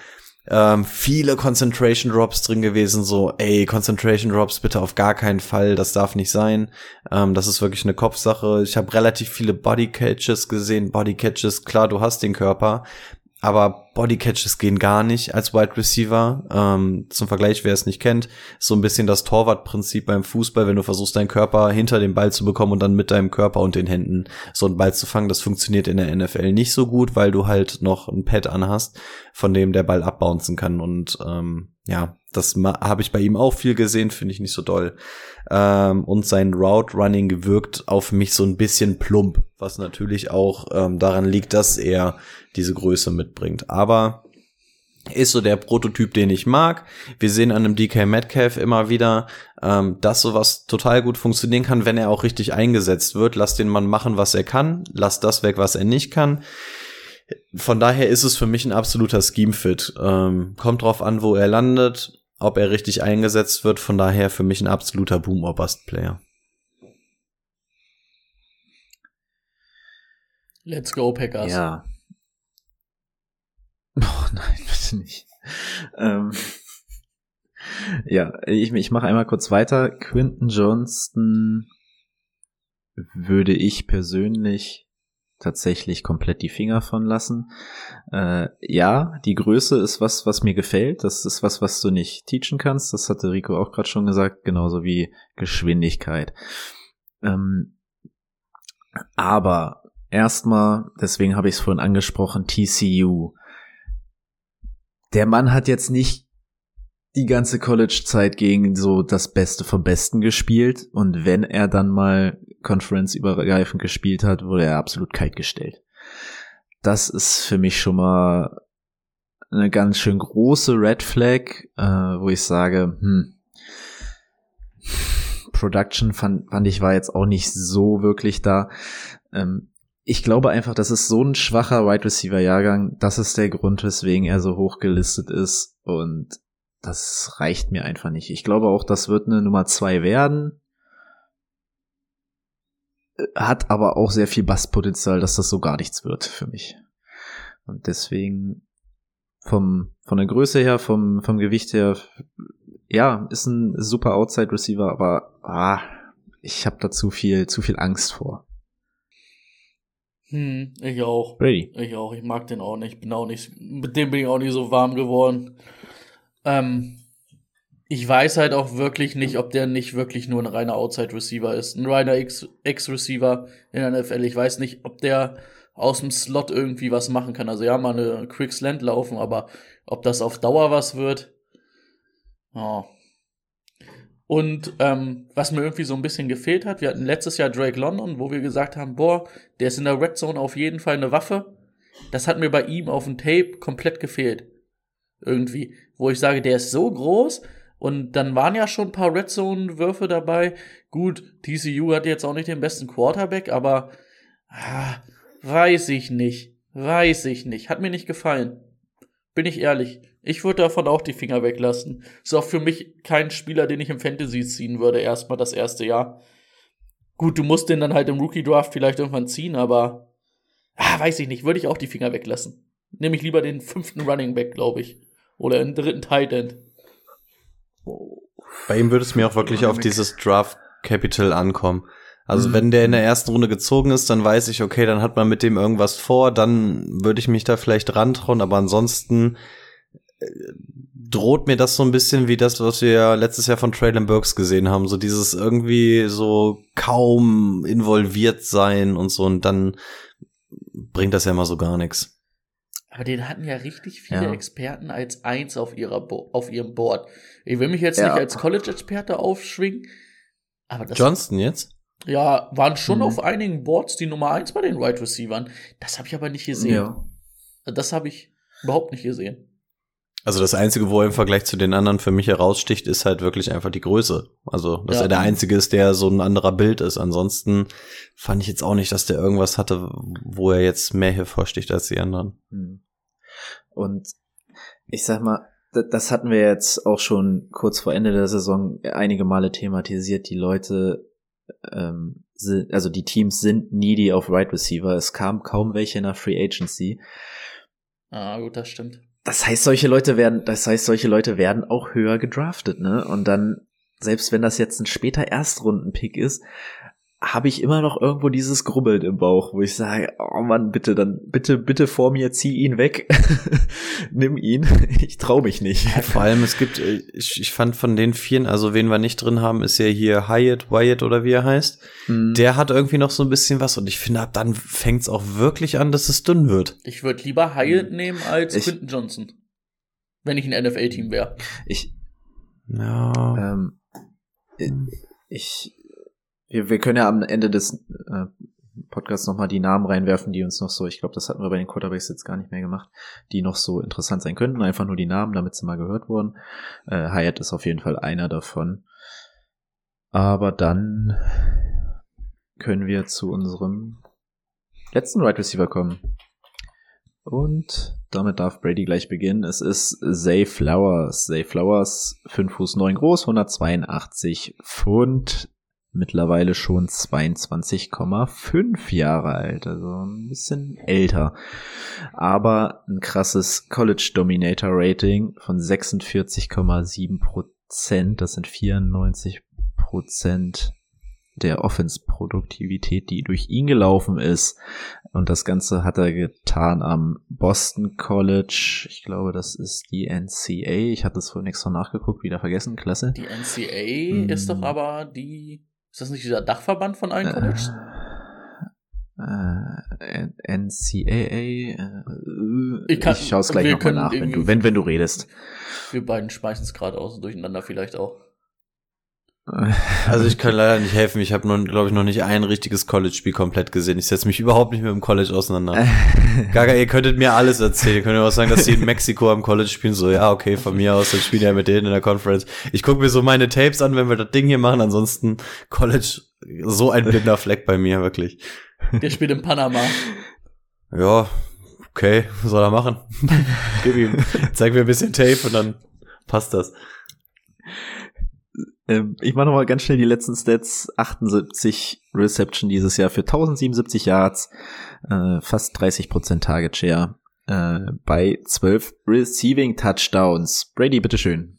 Ähm, viele Concentration Drops drin gewesen, so, ey, Concentration Drops bitte auf gar keinen Fall, das darf nicht sein. Ähm, das ist wirklich eine Kopfsache. Ich habe relativ viele Body Catches gesehen. Body Catches, klar, du hast den Körper, aber Bodycatches gehen gar nicht als Wide Receiver. Ähm, zum Vergleich, wer es nicht kennt, so ein bisschen das Torwartprinzip beim Fußball, wenn du versuchst, deinen Körper hinter den Ball zu bekommen und dann mit deinem Körper und den Händen so einen Ball zu fangen. Das funktioniert in der NFL nicht so gut, weil du halt noch ein Pad anhast, von dem der Ball abbouncen kann. Und ähm, ja, das habe ich bei ihm auch viel gesehen, finde ich nicht so doll. Ähm, und sein Route Running wirkt auf mich so ein bisschen plump, was natürlich auch ähm, daran liegt, dass er diese Größe mitbringt. Aber ist so der Prototyp, den ich mag. Wir sehen an einem DK Metcalf immer wieder, ähm, dass sowas total gut funktionieren kann, wenn er auch richtig eingesetzt wird. Lass den Mann machen, was er kann. Lass das weg, was er nicht kann. Von daher ist es für mich ein absoluter Scheme-Fit. Ähm, kommt drauf an, wo er landet ob er richtig eingesetzt wird. Von daher für mich ein absoluter Boom or Bust Player. Let's go, Packers. Ja. Oh nein, bitte nicht. ähm, ja, ich, ich mache einmal kurz weiter. Quinton Johnston würde ich persönlich tatsächlich komplett die Finger von lassen. Äh, ja, die Größe ist was, was mir gefällt. Das ist was, was du nicht teachen kannst. Das hatte Rico auch gerade schon gesagt, genauso wie Geschwindigkeit. Ähm, aber erstmal, deswegen habe ich es vorhin angesprochen, TCU. Der Mann hat jetzt nicht die ganze College-Zeit gegen so das Beste vom Besten gespielt und wenn er dann mal Conference übergreifend gespielt hat, wurde er absolut kalt gestellt. Das ist für mich schon mal eine ganz schön große Red Flag, äh, wo ich sage, hm, Production fand, fand ich war jetzt auch nicht so wirklich da. Ähm, ich glaube einfach, das ist so ein schwacher Wide Receiver Jahrgang. Das ist der Grund, weswegen er so hoch gelistet ist. Und das reicht mir einfach nicht. Ich glaube auch, das wird eine Nummer zwei werden hat aber auch sehr viel Basspotenzial, dass das so gar nichts wird für mich. Und deswegen vom, von der Größe her, vom, vom Gewicht her, ja, ist ein super Outside Receiver, aber ah, ich habe da zu viel, zu viel Angst vor. Hm, ich auch. Brady. Ich auch. Ich mag den auch nicht. Bin auch nicht, mit dem bin ich auch nicht so warm geworden. Ähm, ich weiß halt auch wirklich nicht, ob der nicht wirklich nur ein reiner Outside-Receiver ist. Ein reiner X-Receiver in der NFL. Ich weiß nicht, ob der aus dem Slot irgendwie was machen kann. Also ja, mal eine Quick Slant laufen, aber ob das auf Dauer was wird. Oh. Und ähm, was mir irgendwie so ein bisschen gefehlt hat, wir hatten letztes Jahr Drake London, wo wir gesagt haben, boah, der ist in der Red Zone auf jeden Fall eine Waffe. Das hat mir bei ihm auf dem Tape komplett gefehlt. Irgendwie. Wo ich sage, der ist so groß, und dann waren ja schon ein paar Red Zone-Würfe dabei. Gut, TCU hat jetzt auch nicht den besten Quarterback, aber ah, weiß ich nicht. Weiß ich nicht. Hat mir nicht gefallen. Bin ich ehrlich. Ich würde davon auch die Finger weglassen. Ist auch für mich kein Spieler, den ich im Fantasy ziehen würde, erstmal das erste Jahr. Gut, du musst den dann halt im Rookie-Draft vielleicht irgendwann ziehen, aber ah, weiß ich nicht, würde ich auch die Finger weglassen. Nehme ich lieber den fünften Running Back, glaube ich. Oder den dritten Tight End. Bei ihm würde es mir auch wirklich auf dieses Draft Capital ankommen. Also mhm. wenn der in der ersten Runde gezogen ist, dann weiß ich, okay, dann hat man mit dem irgendwas vor, dann würde ich mich da vielleicht rantrauen, aber ansonsten äh, droht mir das so ein bisschen wie das, was wir letztes Jahr von Traylon Burks gesehen haben, so dieses irgendwie so kaum involviert sein und so und dann bringt das ja immer so gar nichts. Aber den hatten ja richtig viele ja. Experten als eins auf, ihrer Bo auf ihrem Board. Ich will mich jetzt ja. nicht als College-Experte aufschwingen. Aber das Johnston jetzt? Ja, waren schon mhm. auf einigen Boards die Nummer 1 bei den Wide right Receivern. Das habe ich aber nicht gesehen. Ja. Das habe ich überhaupt nicht gesehen. Also das Einzige, wo er im Vergleich zu den anderen für mich heraussticht, ist halt wirklich einfach die Größe. Also, dass ja. er der Einzige ist, der so ein anderer Bild ist. Ansonsten fand ich jetzt auch nicht, dass der irgendwas hatte, wo er jetzt mehr hervorsticht als die anderen. Hm. Und ich sag mal, das hatten wir jetzt auch schon kurz vor Ende der Saison einige Male thematisiert. Die Leute, ähm, sind, also die Teams sind needy auf Right Receiver. Es kam kaum welche in der Free Agency. Ah, gut, das stimmt das heißt, solche Leute werden, das heißt, solche Leute werden auch höher gedraftet, ne? Und dann, selbst wenn das jetzt ein später Erstrunden-Pick ist, habe ich immer noch irgendwo dieses Grubbeln im Bauch, wo ich sage, oh Mann, bitte, dann, bitte, bitte vor mir, zieh ihn weg. Nimm ihn. Ich trau mich nicht. Vor allem, es gibt, äh, ich, ich fand von den vieren, also wen wir nicht drin haben, ist ja hier Hyatt, Wyatt oder wie er heißt. Mhm. Der hat irgendwie noch so ein bisschen was und ich finde, ab dann fängt es auch wirklich an, dass es dünn wird. Ich würde lieber Hyatt nehmen als ich, Quinton Johnson. Wenn ich ein NFL-Team wäre. Ich, ja. Ähm, ich, wir, wir können ja am Ende des äh, Podcasts nochmal die Namen reinwerfen, die uns noch so, ich glaube, das hatten wir bei den Quarterbacks jetzt gar nicht mehr gemacht, die noch so interessant sein könnten. Einfach nur die Namen, damit sie mal gehört wurden. Äh, Hyatt ist auf jeden Fall einer davon. Aber dann können wir zu unserem letzten Wide right Receiver kommen. Und damit darf Brady gleich beginnen. Es ist Zay Flowers. Zay Flowers, 5 Fuß 9 groß, 182 Pfund, mittlerweile schon 22,5 Jahre alt, also ein bisschen älter. Aber ein krasses College Dominator Rating von 46,7 Prozent. Das sind 94 Prozent der Offense-Produktivität, die durch ihn gelaufen ist. Und das Ganze hat er getan am Boston College. Ich glaube, das ist die NCA. Ich hatte es vorhin extra nachgeguckt, wieder vergessen. Klasse. Die NCA hm. ist doch aber die ist das nicht dieser Dachverband von allen Colleges? Äh, NCAA. Äh, ich, kann, ich schaue es gleich nochmal nach, wenn du, wenn, wenn du redest. Wir beiden schmeißen es gerade aus durcheinander vielleicht auch. Also ich kann leider nicht helfen. Ich habe nun, glaube ich, noch nicht ein richtiges College-Spiel komplett gesehen. Ich setze mich überhaupt nicht mit dem College auseinander. Gaga, ihr könntet mir alles erzählen. Ihr könnt mir auch sagen, dass die in Mexiko am College spielen. So, ja, okay, von mir aus, dann spielen ja mit denen in der Conference. Ich gucke mir so meine Tapes an, wenn wir das Ding hier machen. Ansonsten College, so ein blinder Fleck bei mir, wirklich. Der spielt in Panama. Ja, okay, was soll er machen? Gib ihm, zeig mir ein bisschen Tape und dann passt das. Ähm, ich mache nochmal ganz schnell die letzten Stats. 78 Reception dieses Jahr für 1077 Yards, äh, fast 30% Target Share äh, bei 12 Receiving Touchdowns. Brady, bitteschön.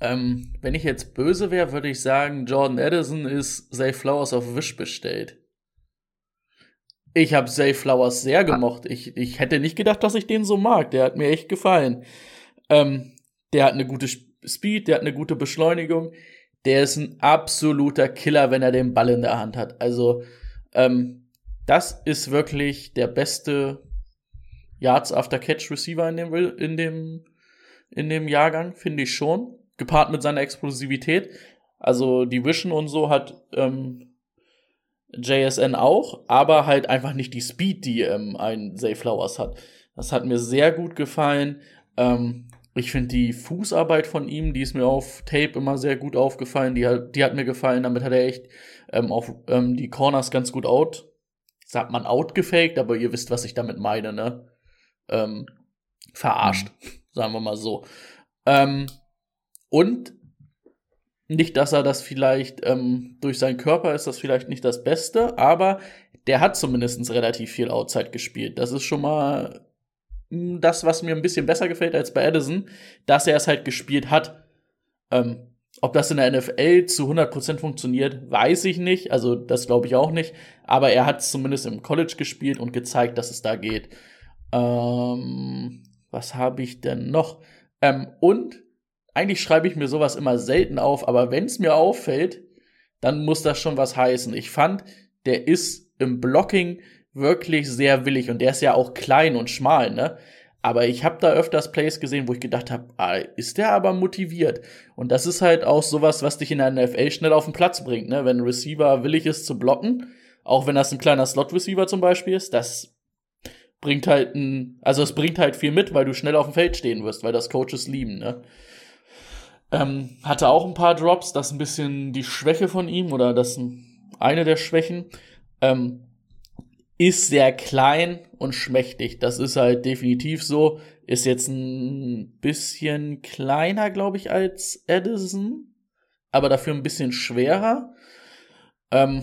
Ähm, wenn ich jetzt böse wäre, würde ich sagen, Jordan Addison ist Zay Flowers auf Wish bestellt. Ich habe Zay Flowers sehr gemocht. Ich, ich hätte nicht gedacht, dass ich den so mag. Der hat mir echt gefallen. Ähm, der hat eine gute Speed, der hat eine gute Beschleunigung der ist ein absoluter Killer, wenn er den Ball in der Hand hat. Also, ähm, das ist wirklich der beste Yards after Catch Receiver in dem, in dem, in dem Jahrgang, finde ich schon. Gepaart mit seiner Explosivität. Also, die Vision und so hat, ähm, JSN auch, aber halt einfach nicht die Speed, die ähm, ein Zay Flowers hat. Das hat mir sehr gut gefallen. Ähm, ich finde die Fußarbeit von ihm, die ist mir auf Tape immer sehr gut aufgefallen. Die, hat, die hat mir gefallen. Damit hat er echt ähm, auch ähm, die Corners ganz gut out. Sagt man outgefaked, aber ihr wisst, was ich damit meine, ne? Ähm, verarscht, mhm. sagen wir mal so. Ähm, und nicht, dass er das vielleicht ähm, durch seinen Körper ist, das vielleicht nicht das Beste, aber der hat zumindest relativ viel Outside gespielt. Das ist schon mal das, was mir ein bisschen besser gefällt als bei Addison, dass er es halt gespielt hat. Ähm, ob das in der NFL zu 100% funktioniert, weiß ich nicht. Also, das glaube ich auch nicht. Aber er hat es zumindest im College gespielt und gezeigt, dass es da geht. Ähm, was habe ich denn noch? Ähm, und eigentlich schreibe ich mir sowas immer selten auf, aber wenn es mir auffällt, dann muss das schon was heißen. Ich fand, der ist im Blocking wirklich sehr willig und der ist ja auch klein und schmal, ne? Aber ich habe da öfters Plays gesehen, wo ich gedacht habe, ah, ist der aber motiviert. Und das ist halt auch sowas, was dich in der NFL schnell auf den Platz bringt. Ne? Wenn ein Receiver willig ist zu blocken, auch wenn das ein kleiner Slot-Receiver zum Beispiel ist, das bringt halt ein, also es bringt halt viel mit, weil du schnell auf dem Feld stehen wirst, weil das Coaches lieben. Ne? Ähm, hatte auch ein paar Drops, das ist ein bisschen die Schwäche von ihm oder das eine der Schwächen. Ähm, ist sehr klein und schmächtig. Das ist halt definitiv so. Ist jetzt ein bisschen kleiner, glaube ich, als Edison, aber dafür ein bisschen schwerer. Ähm,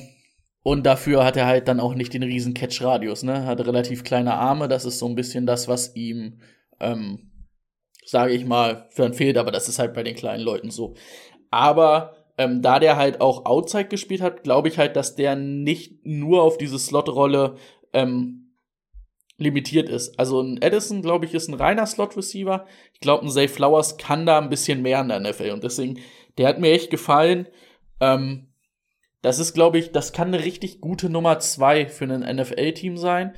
und dafür hat er halt dann auch nicht den riesen Catch-Radius, ne? Hat relativ kleine Arme. Das ist so ein bisschen das, was ihm, ähm, sage ich mal, für ein fehlt. Aber das ist halt bei den kleinen Leuten so. Aber ähm, da der halt auch Outside gespielt hat, glaube ich halt, dass der nicht nur auf diese Slot-Rolle ähm, limitiert ist. Also ein Edison, glaube ich, ist ein reiner Slot-Receiver. Ich glaube, ein Zay Flowers kann da ein bisschen mehr in der NFL. Und deswegen, der hat mir echt gefallen. Ähm, das ist, glaube ich, das kann eine richtig gute Nummer zwei für ein NFL-Team sein,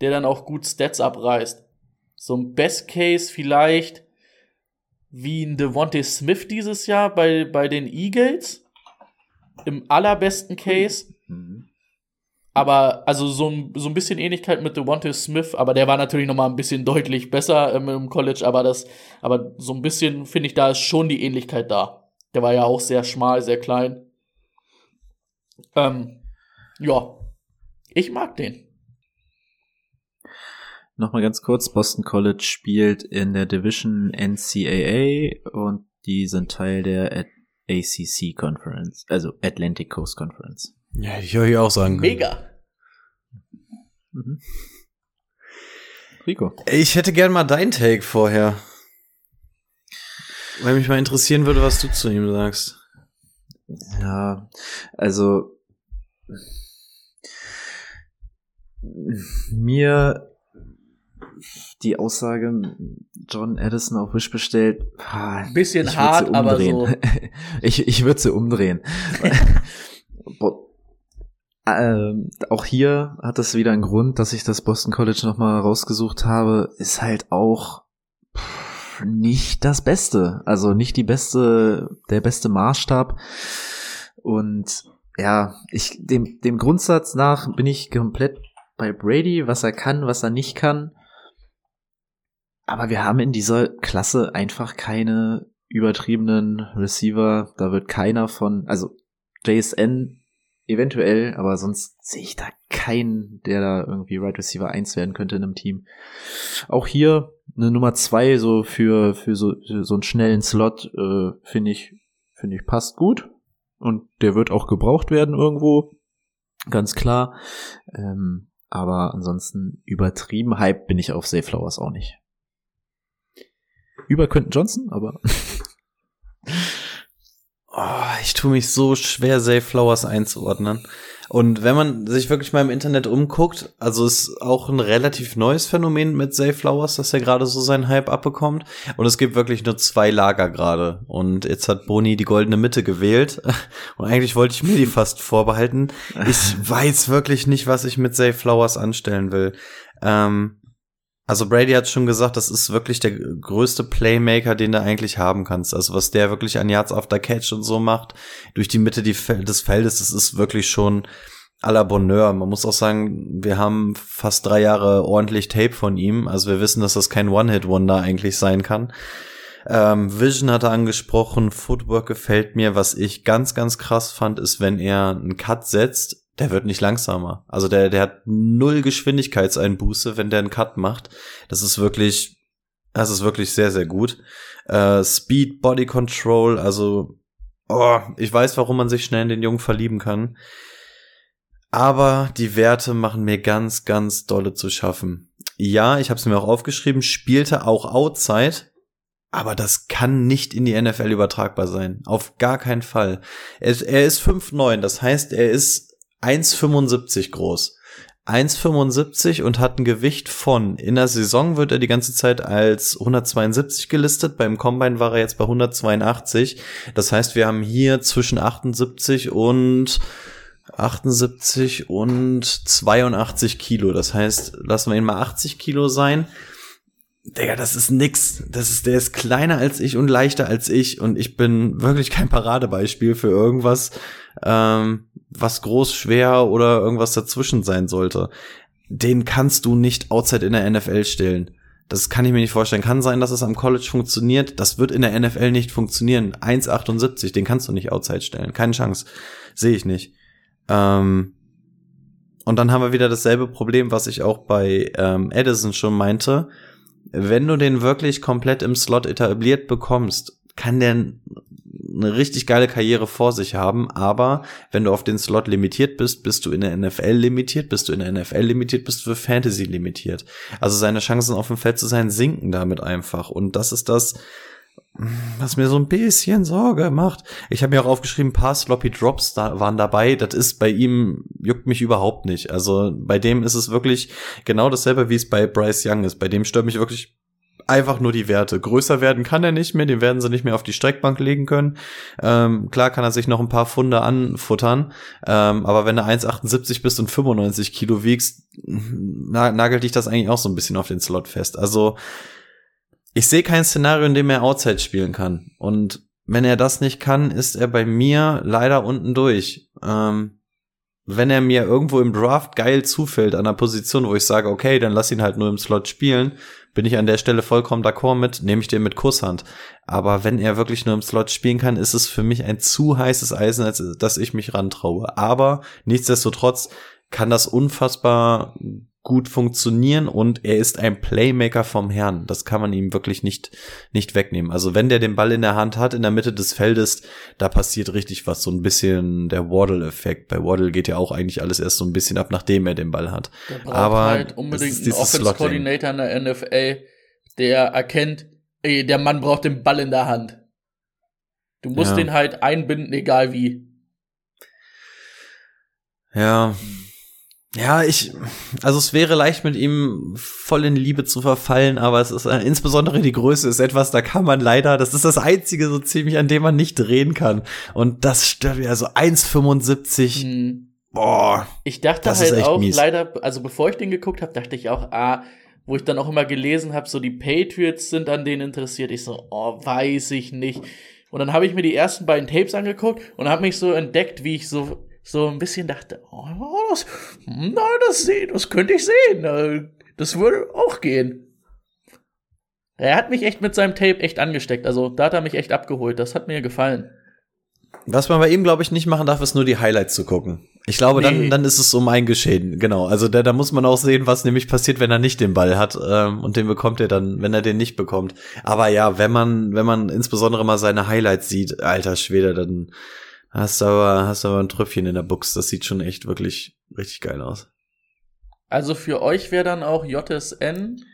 der dann auch gut Stats abreißt. So ein Best Case vielleicht wie ein Devontae Smith dieses Jahr bei, bei den Eagles. Im allerbesten Case. Mhm. Aber, also so, so ein bisschen Ähnlichkeit mit Devontae Smith, aber der war natürlich noch mal ein bisschen deutlich besser ähm, im College, aber das, aber so ein bisschen finde ich, da ist schon die Ähnlichkeit da. Der war ja auch sehr schmal, sehr klein. Ähm, ja, ich mag den. Nochmal ganz kurz, Boston College spielt in der Division NCAA und die sind Teil der ACC Conference, also Atlantic Coast Conference. Ja, ich höre hier auch sagen können. Mega. Mhm. Rico. Ich hätte gern mal dein Take vorher. Weil mich mal interessieren würde, was du zu ihm sagst. Ja, also mir die Aussage John Addison auf Wish bestellt. Ein bisschen hart, aber so. ich ich würde sie umdrehen. ähm, auch hier hat das wieder einen Grund, dass ich das Boston College nochmal rausgesucht habe, ist halt auch nicht das Beste. Also nicht die beste, der beste Maßstab. Und ja, ich, dem, dem Grundsatz nach bin ich komplett bei Brady, was er kann, was er nicht kann. Aber wir haben in dieser Klasse einfach keine übertriebenen Receiver. Da wird keiner von, also JSN eventuell, aber sonst sehe ich da keinen, der da irgendwie Right Receiver 1 werden könnte in einem Team. Auch hier eine Nummer 2 so für, für so, für so einen schnellen Slot, äh, finde ich, finde ich passt gut. Und der wird auch gebraucht werden irgendwo. Ganz klar. Ähm, aber ansonsten übertrieben Hype bin ich auf Safe Flowers auch nicht über Quentin Johnson, aber. oh, ich tue mich so schwer, Safe Flowers einzuordnen. Und wenn man sich wirklich mal im Internet umguckt, also ist auch ein relativ neues Phänomen mit Safe Flowers, dass er gerade so seinen Hype abbekommt. Und es gibt wirklich nur zwei Lager gerade. Und jetzt hat Boni die goldene Mitte gewählt. Und eigentlich wollte ich mir die fast vorbehalten. Ich weiß wirklich nicht, was ich mit Safe Flowers anstellen will. Ähm, also Brady hat schon gesagt, das ist wirklich der größte Playmaker, den du eigentlich haben kannst. Also was der wirklich an Yards after Catch und so macht, durch die Mitte des Feldes, das ist wirklich schon à la Bonheur. Man muss auch sagen, wir haben fast drei Jahre ordentlich Tape von ihm. Also wir wissen, dass das kein One-Hit-Wonder eigentlich sein kann. Ähm, Vision hat er angesprochen, Footwork gefällt mir. Was ich ganz, ganz krass fand, ist, wenn er einen Cut setzt, der wird nicht langsamer. Also der, der hat null Geschwindigkeitseinbuße, wenn der einen Cut macht. Das ist wirklich, das ist wirklich sehr, sehr gut. Äh, Speed, Body Control, also, oh, ich weiß, warum man sich schnell in den Jungen verlieben kann. Aber die Werte machen mir ganz, ganz dolle zu schaffen. Ja, ich habe es mir auch aufgeschrieben, spielte auch Outside, aber das kann nicht in die NFL übertragbar sein. Auf gar keinen Fall. Er, er ist 5'9, das heißt, er ist 1,75 groß. 1,75 und hat ein Gewicht von, in der Saison wird er die ganze Zeit als 172 gelistet, beim Combine war er jetzt bei 182. Das heißt, wir haben hier zwischen 78 und 78 und 82 Kilo. Das heißt, lassen wir ihn mal 80 Kilo sein. Digga, das ist nix. Das ist, der ist kleiner als ich und leichter als ich und ich bin wirklich kein Paradebeispiel für irgendwas, ähm, was groß, schwer oder irgendwas dazwischen sein sollte. Den kannst du nicht outside in der NFL stellen. Das kann ich mir nicht vorstellen. Kann sein, dass es am College funktioniert. Das wird in der NFL nicht funktionieren. 1,78, den kannst du nicht outside stellen. Keine Chance. Sehe ich nicht. Ähm, und dann haben wir wieder dasselbe Problem, was ich auch bei ähm, Edison schon meinte wenn du den wirklich komplett im Slot etabliert bekommst, kann der eine richtig geile Karriere vor sich haben, aber wenn du auf den Slot limitiert bist, bist du in der NFL limitiert, bist du in der NFL limitiert, bist du für Fantasy limitiert. Also seine Chancen auf dem Feld zu sein sinken damit einfach und das ist das, was mir so ein bisschen Sorge macht. Ich habe mir auch aufgeschrieben, paar Sloppy Drops da waren dabei. Das ist bei ihm, juckt mich überhaupt nicht. Also bei dem ist es wirklich genau dasselbe, wie es bei Bryce Young ist. Bei dem stört mich wirklich einfach nur die Werte. Größer werden kann er nicht mehr, den werden sie nicht mehr auf die Streckbank legen können. Ähm, klar kann er sich noch ein paar Funde anfuttern, ähm, aber wenn du 1,78 bist und 95 Kilo wiegst, nagelt dich das eigentlich auch so ein bisschen auf den Slot fest. Also ich sehe kein Szenario, in dem er Outside spielen kann. Und wenn er das nicht kann, ist er bei mir leider unten durch. Ähm, wenn er mir irgendwo im Draft geil zufällt an einer Position, wo ich sage, okay, dann lass ihn halt nur im Slot spielen, bin ich an der Stelle vollkommen d'accord mit, nehme ich den mit Kusshand. Aber wenn er wirklich nur im Slot spielen kann, ist es für mich ein zu heißes Eisen, als dass ich mich rantraue. Aber nichtsdestotrotz kann das unfassbar gut funktionieren und er ist ein Playmaker vom Herrn. Das kann man ihm wirklich nicht, nicht wegnehmen. Also wenn der den Ball in der Hand hat, in der Mitte des Feldes, da passiert richtig was. So ein bisschen der Waddle-Effekt. Bei Waddle geht ja auch eigentlich alles erst so ein bisschen ab, nachdem er den Ball hat. Der braucht Aber halt unbedingt einen Offense-Coordinator in der NFL, der erkennt, ey, der Mann braucht den Ball in der Hand. Du musst ja. den halt einbinden, egal wie. Ja, ja, ich, also es wäre leicht mit ihm voll in Liebe zu verfallen, aber es ist äh, insbesondere die Größe ist etwas, da kann man leider, das ist das einzige so ziemlich, an dem man nicht drehen kann. Und das stört mir, also 1,75. Hm. Boah. Ich dachte halt auch mies. leider, also bevor ich den geguckt habe, dachte ich auch, ah, wo ich dann auch immer gelesen habe, so die Patriots sind an denen interessiert. Ich so, oh, weiß ich nicht. Und dann habe ich mir die ersten beiden Tapes angeguckt und habe mich so entdeckt, wie ich so so ein bisschen dachte, oh, das, na, das, das könnte ich sehen. Äh, das würde auch gehen. Er hat mich echt mit seinem Tape echt angesteckt. Also da hat er mich echt abgeholt. Das hat mir gefallen. Was man bei ihm, glaube ich, nicht machen darf, ist nur die Highlights zu gucken. Ich glaube, nee. dann, dann ist es um ein Geschehen. Genau. Also da, da muss man auch sehen, was nämlich passiert, wenn er nicht den Ball hat. Ähm, und den bekommt er dann, wenn er den nicht bekommt. Aber ja, wenn man, wenn man insbesondere mal seine Highlights sieht, alter Schwede, dann, Hast aber, hast aber ein Tröpfchen in der Box. Das sieht schon echt wirklich richtig geil aus. Also für euch wäre dann auch JSN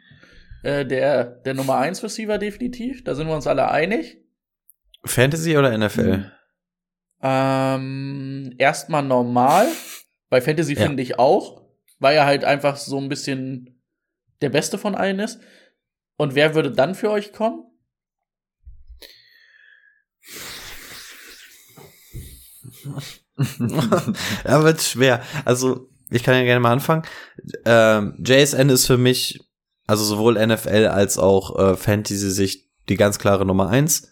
äh, der, der Nummer 1 Receiver definitiv. Da sind wir uns alle einig. Fantasy oder NFL? Mhm. Ähm, erstmal normal. Bei Fantasy ja. finde ich auch, weil er halt einfach so ein bisschen der Beste von allen ist. Und wer würde dann für euch kommen? Ja, wird schwer. Also, ich kann ja gerne mal anfangen. Ähm, JSN ist für mich, also sowohl NFL als auch äh, Fantasy-Sicht, die ganz klare Nummer eins.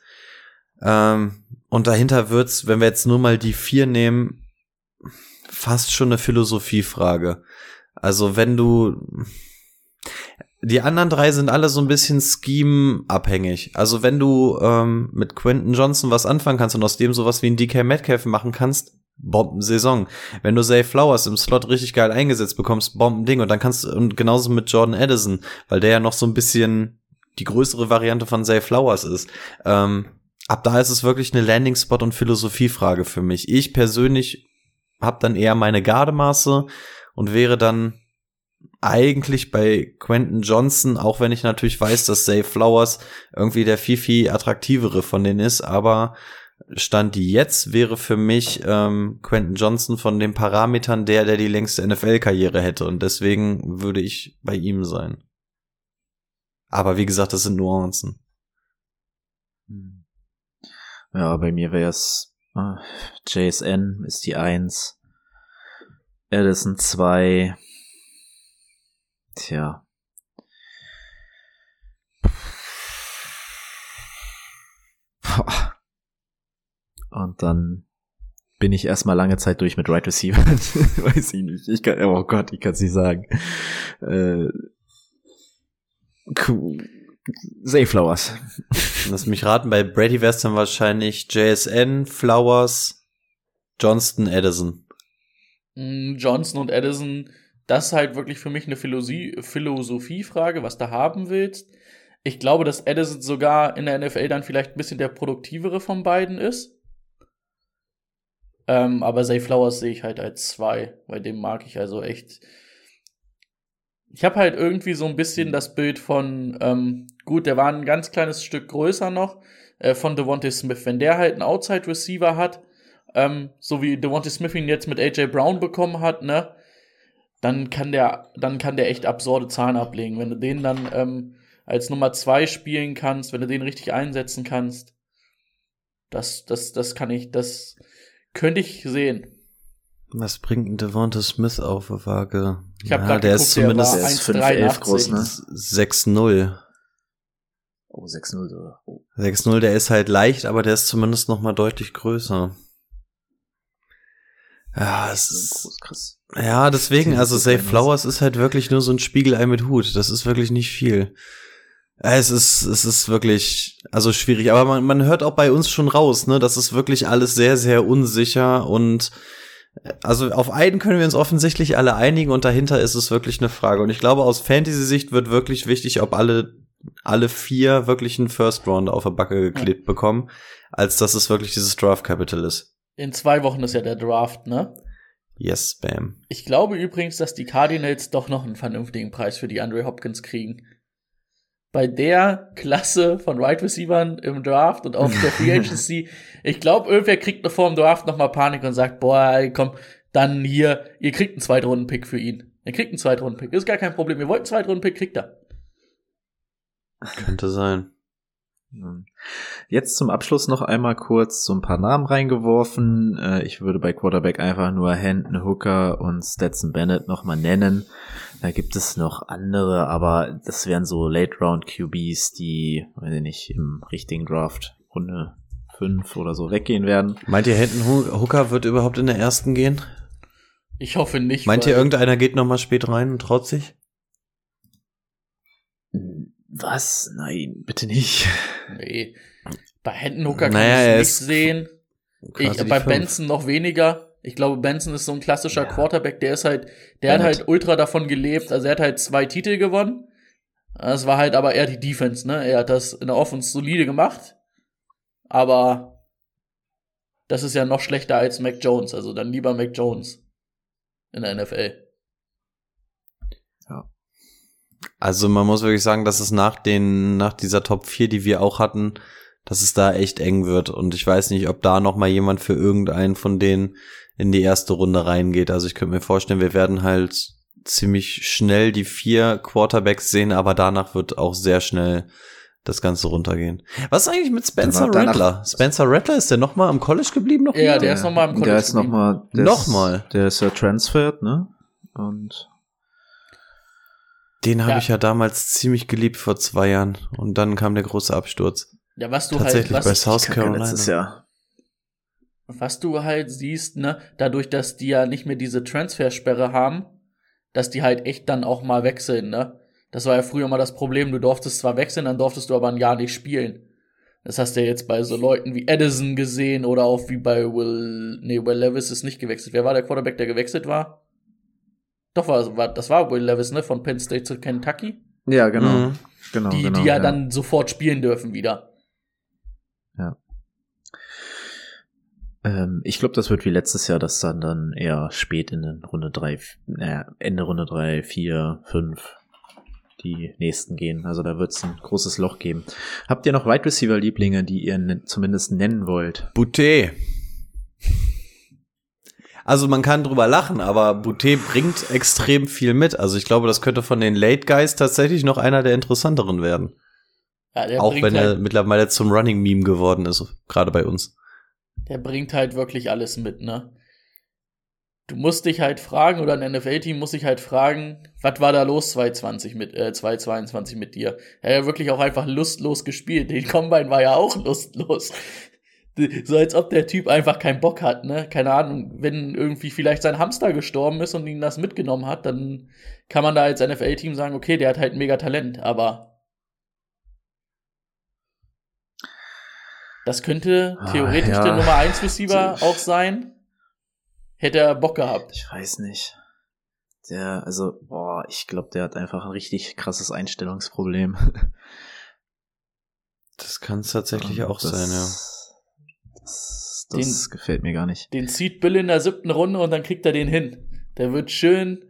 Ähm, und dahinter wird's, wenn wir jetzt nur mal die vier nehmen, fast schon eine Philosophiefrage. Also wenn du die anderen drei sind alle so ein bisschen Scheme-abhängig. Also wenn du ähm, mit Quentin Johnson was anfangen kannst und aus dem sowas wie ein DK Metcalf machen kannst, Bombensaison. Wenn du Zay Flowers im Slot richtig geil eingesetzt bekommst, Bombending. Und dann kannst du, und genauso mit Jordan Addison, weil der ja noch so ein bisschen die größere Variante von Zay Flowers ist. Ähm, ab da ist es wirklich eine Landing-Spot- und Philosophiefrage für mich. Ich persönlich habe dann eher meine Gardemaße und wäre dann eigentlich bei Quentin Johnson, auch wenn ich natürlich weiß, dass Zay Flowers irgendwie der viel, viel attraktivere von denen ist, aber Stand jetzt wäre für mich ähm, Quentin Johnson von den Parametern der, der die längste NFL-Karriere hätte und deswegen würde ich bei ihm sein. Aber wie gesagt, das sind Nuancen. Hm. Ja, bei mir wäre es äh, JSN ist die Eins, Addison zwei, Tja. Und dann bin ich erstmal lange Zeit durch mit Right Receiver. Weiß ich nicht. Ich kann, oh Gott, ich kann es nicht sagen. Äh. Say Flowers. Lass mich raten, bei Brady wär's dann wahrscheinlich JSN, Flowers, Johnston, Edison. Hm, Johnston und Edison das ist halt wirklich für mich eine Philosophiefrage, was du haben willst. Ich glaube, dass Edison sogar in der NFL dann vielleicht ein bisschen der produktivere von beiden ist. Ähm, aber Zay Flowers sehe ich halt als zwei, weil dem mag ich also echt. Ich habe halt irgendwie so ein bisschen das Bild von, ähm, gut, der war ein ganz kleines Stück größer noch, äh, von Devontae Smith. Wenn der halt einen Outside Receiver hat, ähm, so wie Devontae Smith ihn jetzt mit AJ Brown bekommen hat, ne, dann kann der, dann kann der echt absurde Zahlen ablegen. Wenn du den dann ähm, als Nummer zwei spielen kannst, wenn du den richtig einsetzen kannst, das, das, das kann ich, das könnte ich sehen. Was bringt ein Devonta Smith auf der Waage? Ich habe ja, gerade der geguckt, ist zumindest der ist 5, groß, ne? 6-0. Oh, 6-0. Oh. 6-0, der ist halt leicht, aber der ist zumindest noch mal deutlich größer. Ja, es ist, krass. Ja, deswegen, also Safe Flowers ist halt wirklich nur so ein Spiegelei mit Hut. Das ist wirklich nicht viel. Es ist, es ist wirklich, also schwierig. Aber man, man hört auch bei uns schon raus, ne, das ist wirklich alles sehr, sehr unsicher und also auf einen können wir uns offensichtlich alle einigen und dahinter ist es wirklich eine Frage. Und ich glaube, aus Fantasy-Sicht wird wirklich wichtig, ob alle, alle vier wirklich einen First Round auf der Backe geklebt ja. bekommen, als dass es wirklich dieses Draft Capital ist. In zwei Wochen ist ja der Draft, ne? Yes, Bam. Ich glaube übrigens, dass die Cardinals doch noch einen vernünftigen Preis für die Andre Hopkins kriegen bei der Klasse von Wide right Receivern im Draft und auf der Free Agency. ich glaube, irgendwer kriegt noch vor dem Draft nochmal Panik und sagt, boah, komm, dann hier, ihr kriegt einen Zweitrunden-Pick für ihn. Ihr kriegt einen Zweitrunden-Pick. Ist gar kein Problem. Ihr wollt einen Zweitrunden-Pick, kriegt er. Könnte sein. Jetzt zum Abschluss noch einmal kurz so ein paar Namen reingeworfen. Äh, ich würde bei Quarterback einfach nur Hendon Hooker und Stetson Bennett nochmal nennen. Da gibt es noch andere, aber das wären so Late Round QBs, die, weiß ich nicht, im richtigen Draft Runde 5 oder so weggehen werden. Meint ihr, Hendon Hooker wird überhaupt in der ersten gehen? Ich hoffe nicht. Meint ihr, irgendeiner geht nochmal spät rein und traut sich? Was? Nein, bitte nicht. Nee. Bei Händenhooker kann naja, ich es nicht sehen. Ich, bei. Benson noch weniger. Ich glaube, Benson ist so ein klassischer ja. Quarterback, der ist halt, der Bennett. hat halt ultra davon gelebt. Also er hat halt zwei Titel gewonnen. Das war halt aber eher die Defense, ne? Er hat das in der Offense solide gemacht. Aber das ist ja noch schlechter als Mac Jones. Also dann lieber Mac Jones in der NFL. Also man muss wirklich sagen, dass es nach den, nach dieser Top 4, die wir auch hatten, dass es da echt eng wird. Und ich weiß nicht, ob da noch mal jemand für irgendeinen von denen in die erste Runde reingeht. Also ich könnte mir vorstellen, wir werden halt ziemlich schnell die vier Quarterbacks sehen, aber danach wird auch sehr schnell das Ganze runtergehen. Was ist eigentlich mit Spencer Rattler? Spencer Rattler, ist der noch mal am College geblieben? Noch ja, der ist noch mal am College Der ist noch mal, der noch mal. Der ist ja transferred, ne? Und den habe ja. ich ja damals ziemlich geliebt vor zwei Jahren und dann kam der große Absturz. Ja, was du Tatsächlich halt, was, bei South Carolina. Letztes Jahr. Was du halt siehst, ne, dadurch, dass die ja nicht mehr diese Transfersperre haben, dass die halt echt dann auch mal wechseln, ne? Das war ja früher mal das Problem, du durftest zwar wechseln, dann durftest du aber ein Jahr nicht spielen. Das hast du ja jetzt bei so Leuten wie Edison gesehen oder auch wie bei Will, nee, Will Levis ist nicht gewechselt. Wer war der Quarterback, der gewechselt war? Doch, war, war, das war Will Levis, ne? Von Penn State zu Kentucky. Ja, genau. Mhm. genau die, genau, die ja, ja, dann sofort spielen dürfen wieder. Ja. Ähm, ich glaube, das wird wie letztes Jahr, dass dann dann eher spät in den Runde 3, äh, Ende Runde 3, 4, 5 die nächsten gehen. Also da wird es ein großes Loch geben. Habt ihr noch Wide Receiver Lieblinge, die ihr zumindest nennen wollt? Boutet. Also man kann drüber lachen, aber Boutet bringt extrem viel mit. Also ich glaube, das könnte von den Late Guys tatsächlich noch einer der interessanteren werden. Ja, Auch wenn er halt, mittlerweile zum Running Meme geworden ist, gerade bei uns. Der bringt halt wirklich alles mit, ne? du musst dich halt fragen, oder ein NFL-Team muss sich halt fragen, was war da los 2020 mit, äh, 2022 mit dir? Er hat ja wirklich auch einfach lustlos gespielt. Den Combine war ja auch lustlos. So als ob der Typ einfach keinen Bock hat, ne? Keine Ahnung, wenn irgendwie vielleicht sein Hamster gestorben ist und ihn das mitgenommen hat, dann kann man da als NFL-Team sagen, okay, der hat halt ein mega Talent, aber das könnte Ah, theoretisch ja. der Nummer 1 Receiver auch sein. Hätte er Bock gehabt. Ich weiß nicht. Der, also, boah, ich glaube, der hat einfach ein richtig krasses Einstellungsproblem. Das kann es tatsächlich auch das, sein, ja. Das, das gefällt mir gar nicht. Den zieht Bill in der siebten Runde und dann kriegt er den hin. Der wird schön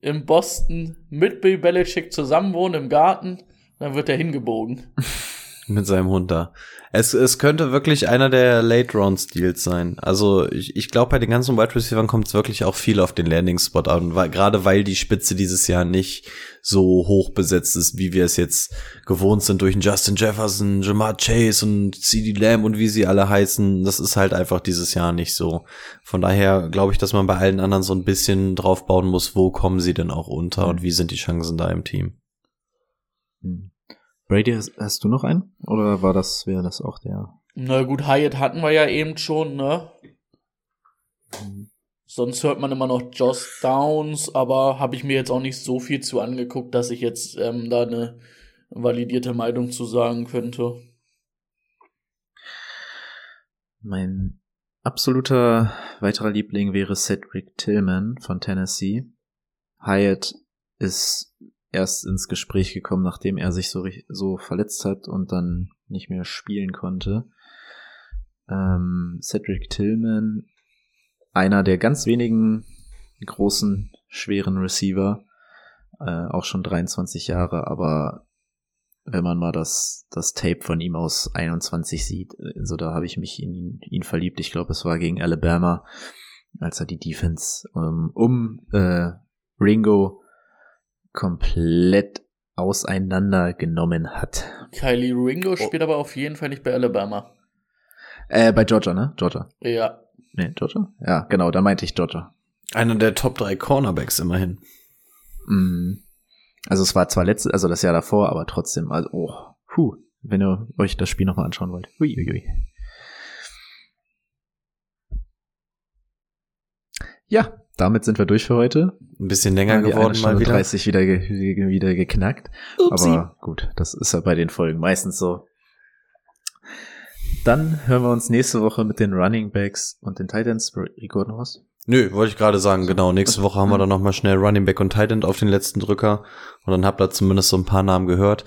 im Boston mit Bill Belichick zusammenwohnen im Garten. Dann wird er hingebogen. Mit seinem Hund da. Es, es könnte wirklich einer der Late-Round-Steals sein. Also ich, ich glaube, bei den ganzen Wide Receivers kommt es wirklich auch viel auf den Landing-Spot an, weil, gerade weil die Spitze dieses Jahr nicht so hoch besetzt ist, wie wir es jetzt gewohnt sind durch einen Justin Jefferson, Jamar Chase und CD Lamb und wie sie alle heißen. Das ist halt einfach dieses Jahr nicht so. Von daher glaube ich, dass man bei allen anderen so ein bisschen drauf bauen muss, wo kommen sie denn auch unter und wie sind die Chancen da im Team. Hm. Brady, hast, hast du noch einen? Oder war das, wäre das auch der? Na gut, Hyatt hatten wir ja eben schon, ne? Sonst hört man immer noch Josh Downs, aber habe ich mir jetzt auch nicht so viel zu angeguckt, dass ich jetzt ähm, da eine validierte Meinung zu sagen könnte. Mein absoluter weiterer Liebling wäre Cedric Tillman von Tennessee. Hyatt ist erst ins Gespräch gekommen, nachdem er sich so, so verletzt hat und dann nicht mehr spielen konnte. Ähm, Cedric Tillman, einer der ganz wenigen großen, schweren Receiver, äh, auch schon 23 Jahre, aber wenn man mal das, das Tape von ihm aus 21 sieht, also da habe ich mich in ihn, ihn verliebt. Ich glaube, es war gegen Alabama, als er die Defense ähm, um äh, Ringo komplett auseinandergenommen hat. Kylie Ringo spielt aber auf jeden Fall nicht bei Alabama. Äh, bei Georgia, ne? Georgia. Ja. Nee, Georgia? Ja, genau, da meinte ich Georgia. Einer der Top 3 Cornerbacks immerhin. Mm. Also es war zwar letztes, also das Jahr davor, aber trotzdem, also, oh, puh, wenn ihr euch das Spiel nochmal anschauen wollt. Huiuiui. Ja, damit sind wir durch für heute. Ein bisschen länger die geworden mal wieder. 30 wieder, ge wieder geknackt. Aber gut, das ist ja bei den Folgen meistens so. Dann hören wir uns nächste Woche mit den Running Backs und den Titans. Rico, noch was? Nö, wollte ich gerade sagen, genau. Nächste Woche haben wir dann nochmal schnell Running Back und Tight End auf den letzten Drücker. Und dann habt ihr zumindest so ein paar Namen gehört.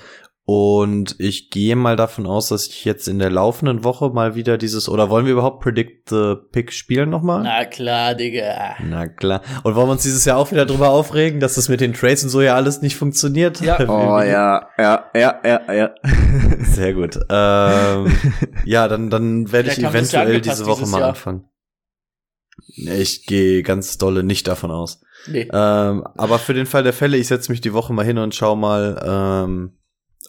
Und ich gehe mal davon aus, dass ich jetzt in der laufenden Woche mal wieder dieses, oder wollen wir überhaupt Predict the Pick spielen nochmal? Na klar, Digga. Na klar. Und wollen wir uns dieses Jahr auch wieder drüber aufregen, dass das mit den Trades und so ja alles nicht funktioniert? Ja. Oh ja, ja, ja, ja, ja. Sehr gut. Ähm, ja, dann, dann werde ich eventuell diese Woche mal Jahr. anfangen. Ich gehe ganz dolle nicht davon aus. Nee. Ähm, aber für den Fall der Fälle, ich setze mich die Woche mal hin und schau mal, ähm,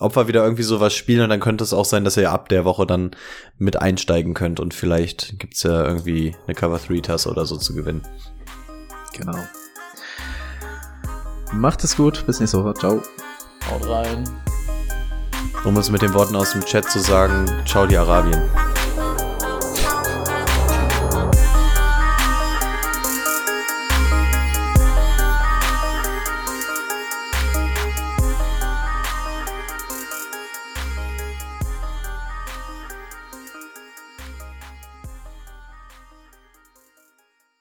ob wir wieder irgendwie sowas spielen und dann könnte es auch sein, dass ihr ab der Woche dann mit einsteigen könnt und vielleicht gibt's ja irgendwie eine Cover 3 Tasse oder so zu gewinnen. Genau. Macht es gut, bis nächste Woche. Ciao. Haut rein. Um es mit den Worten aus dem Chat zu sagen, ciao die Arabien.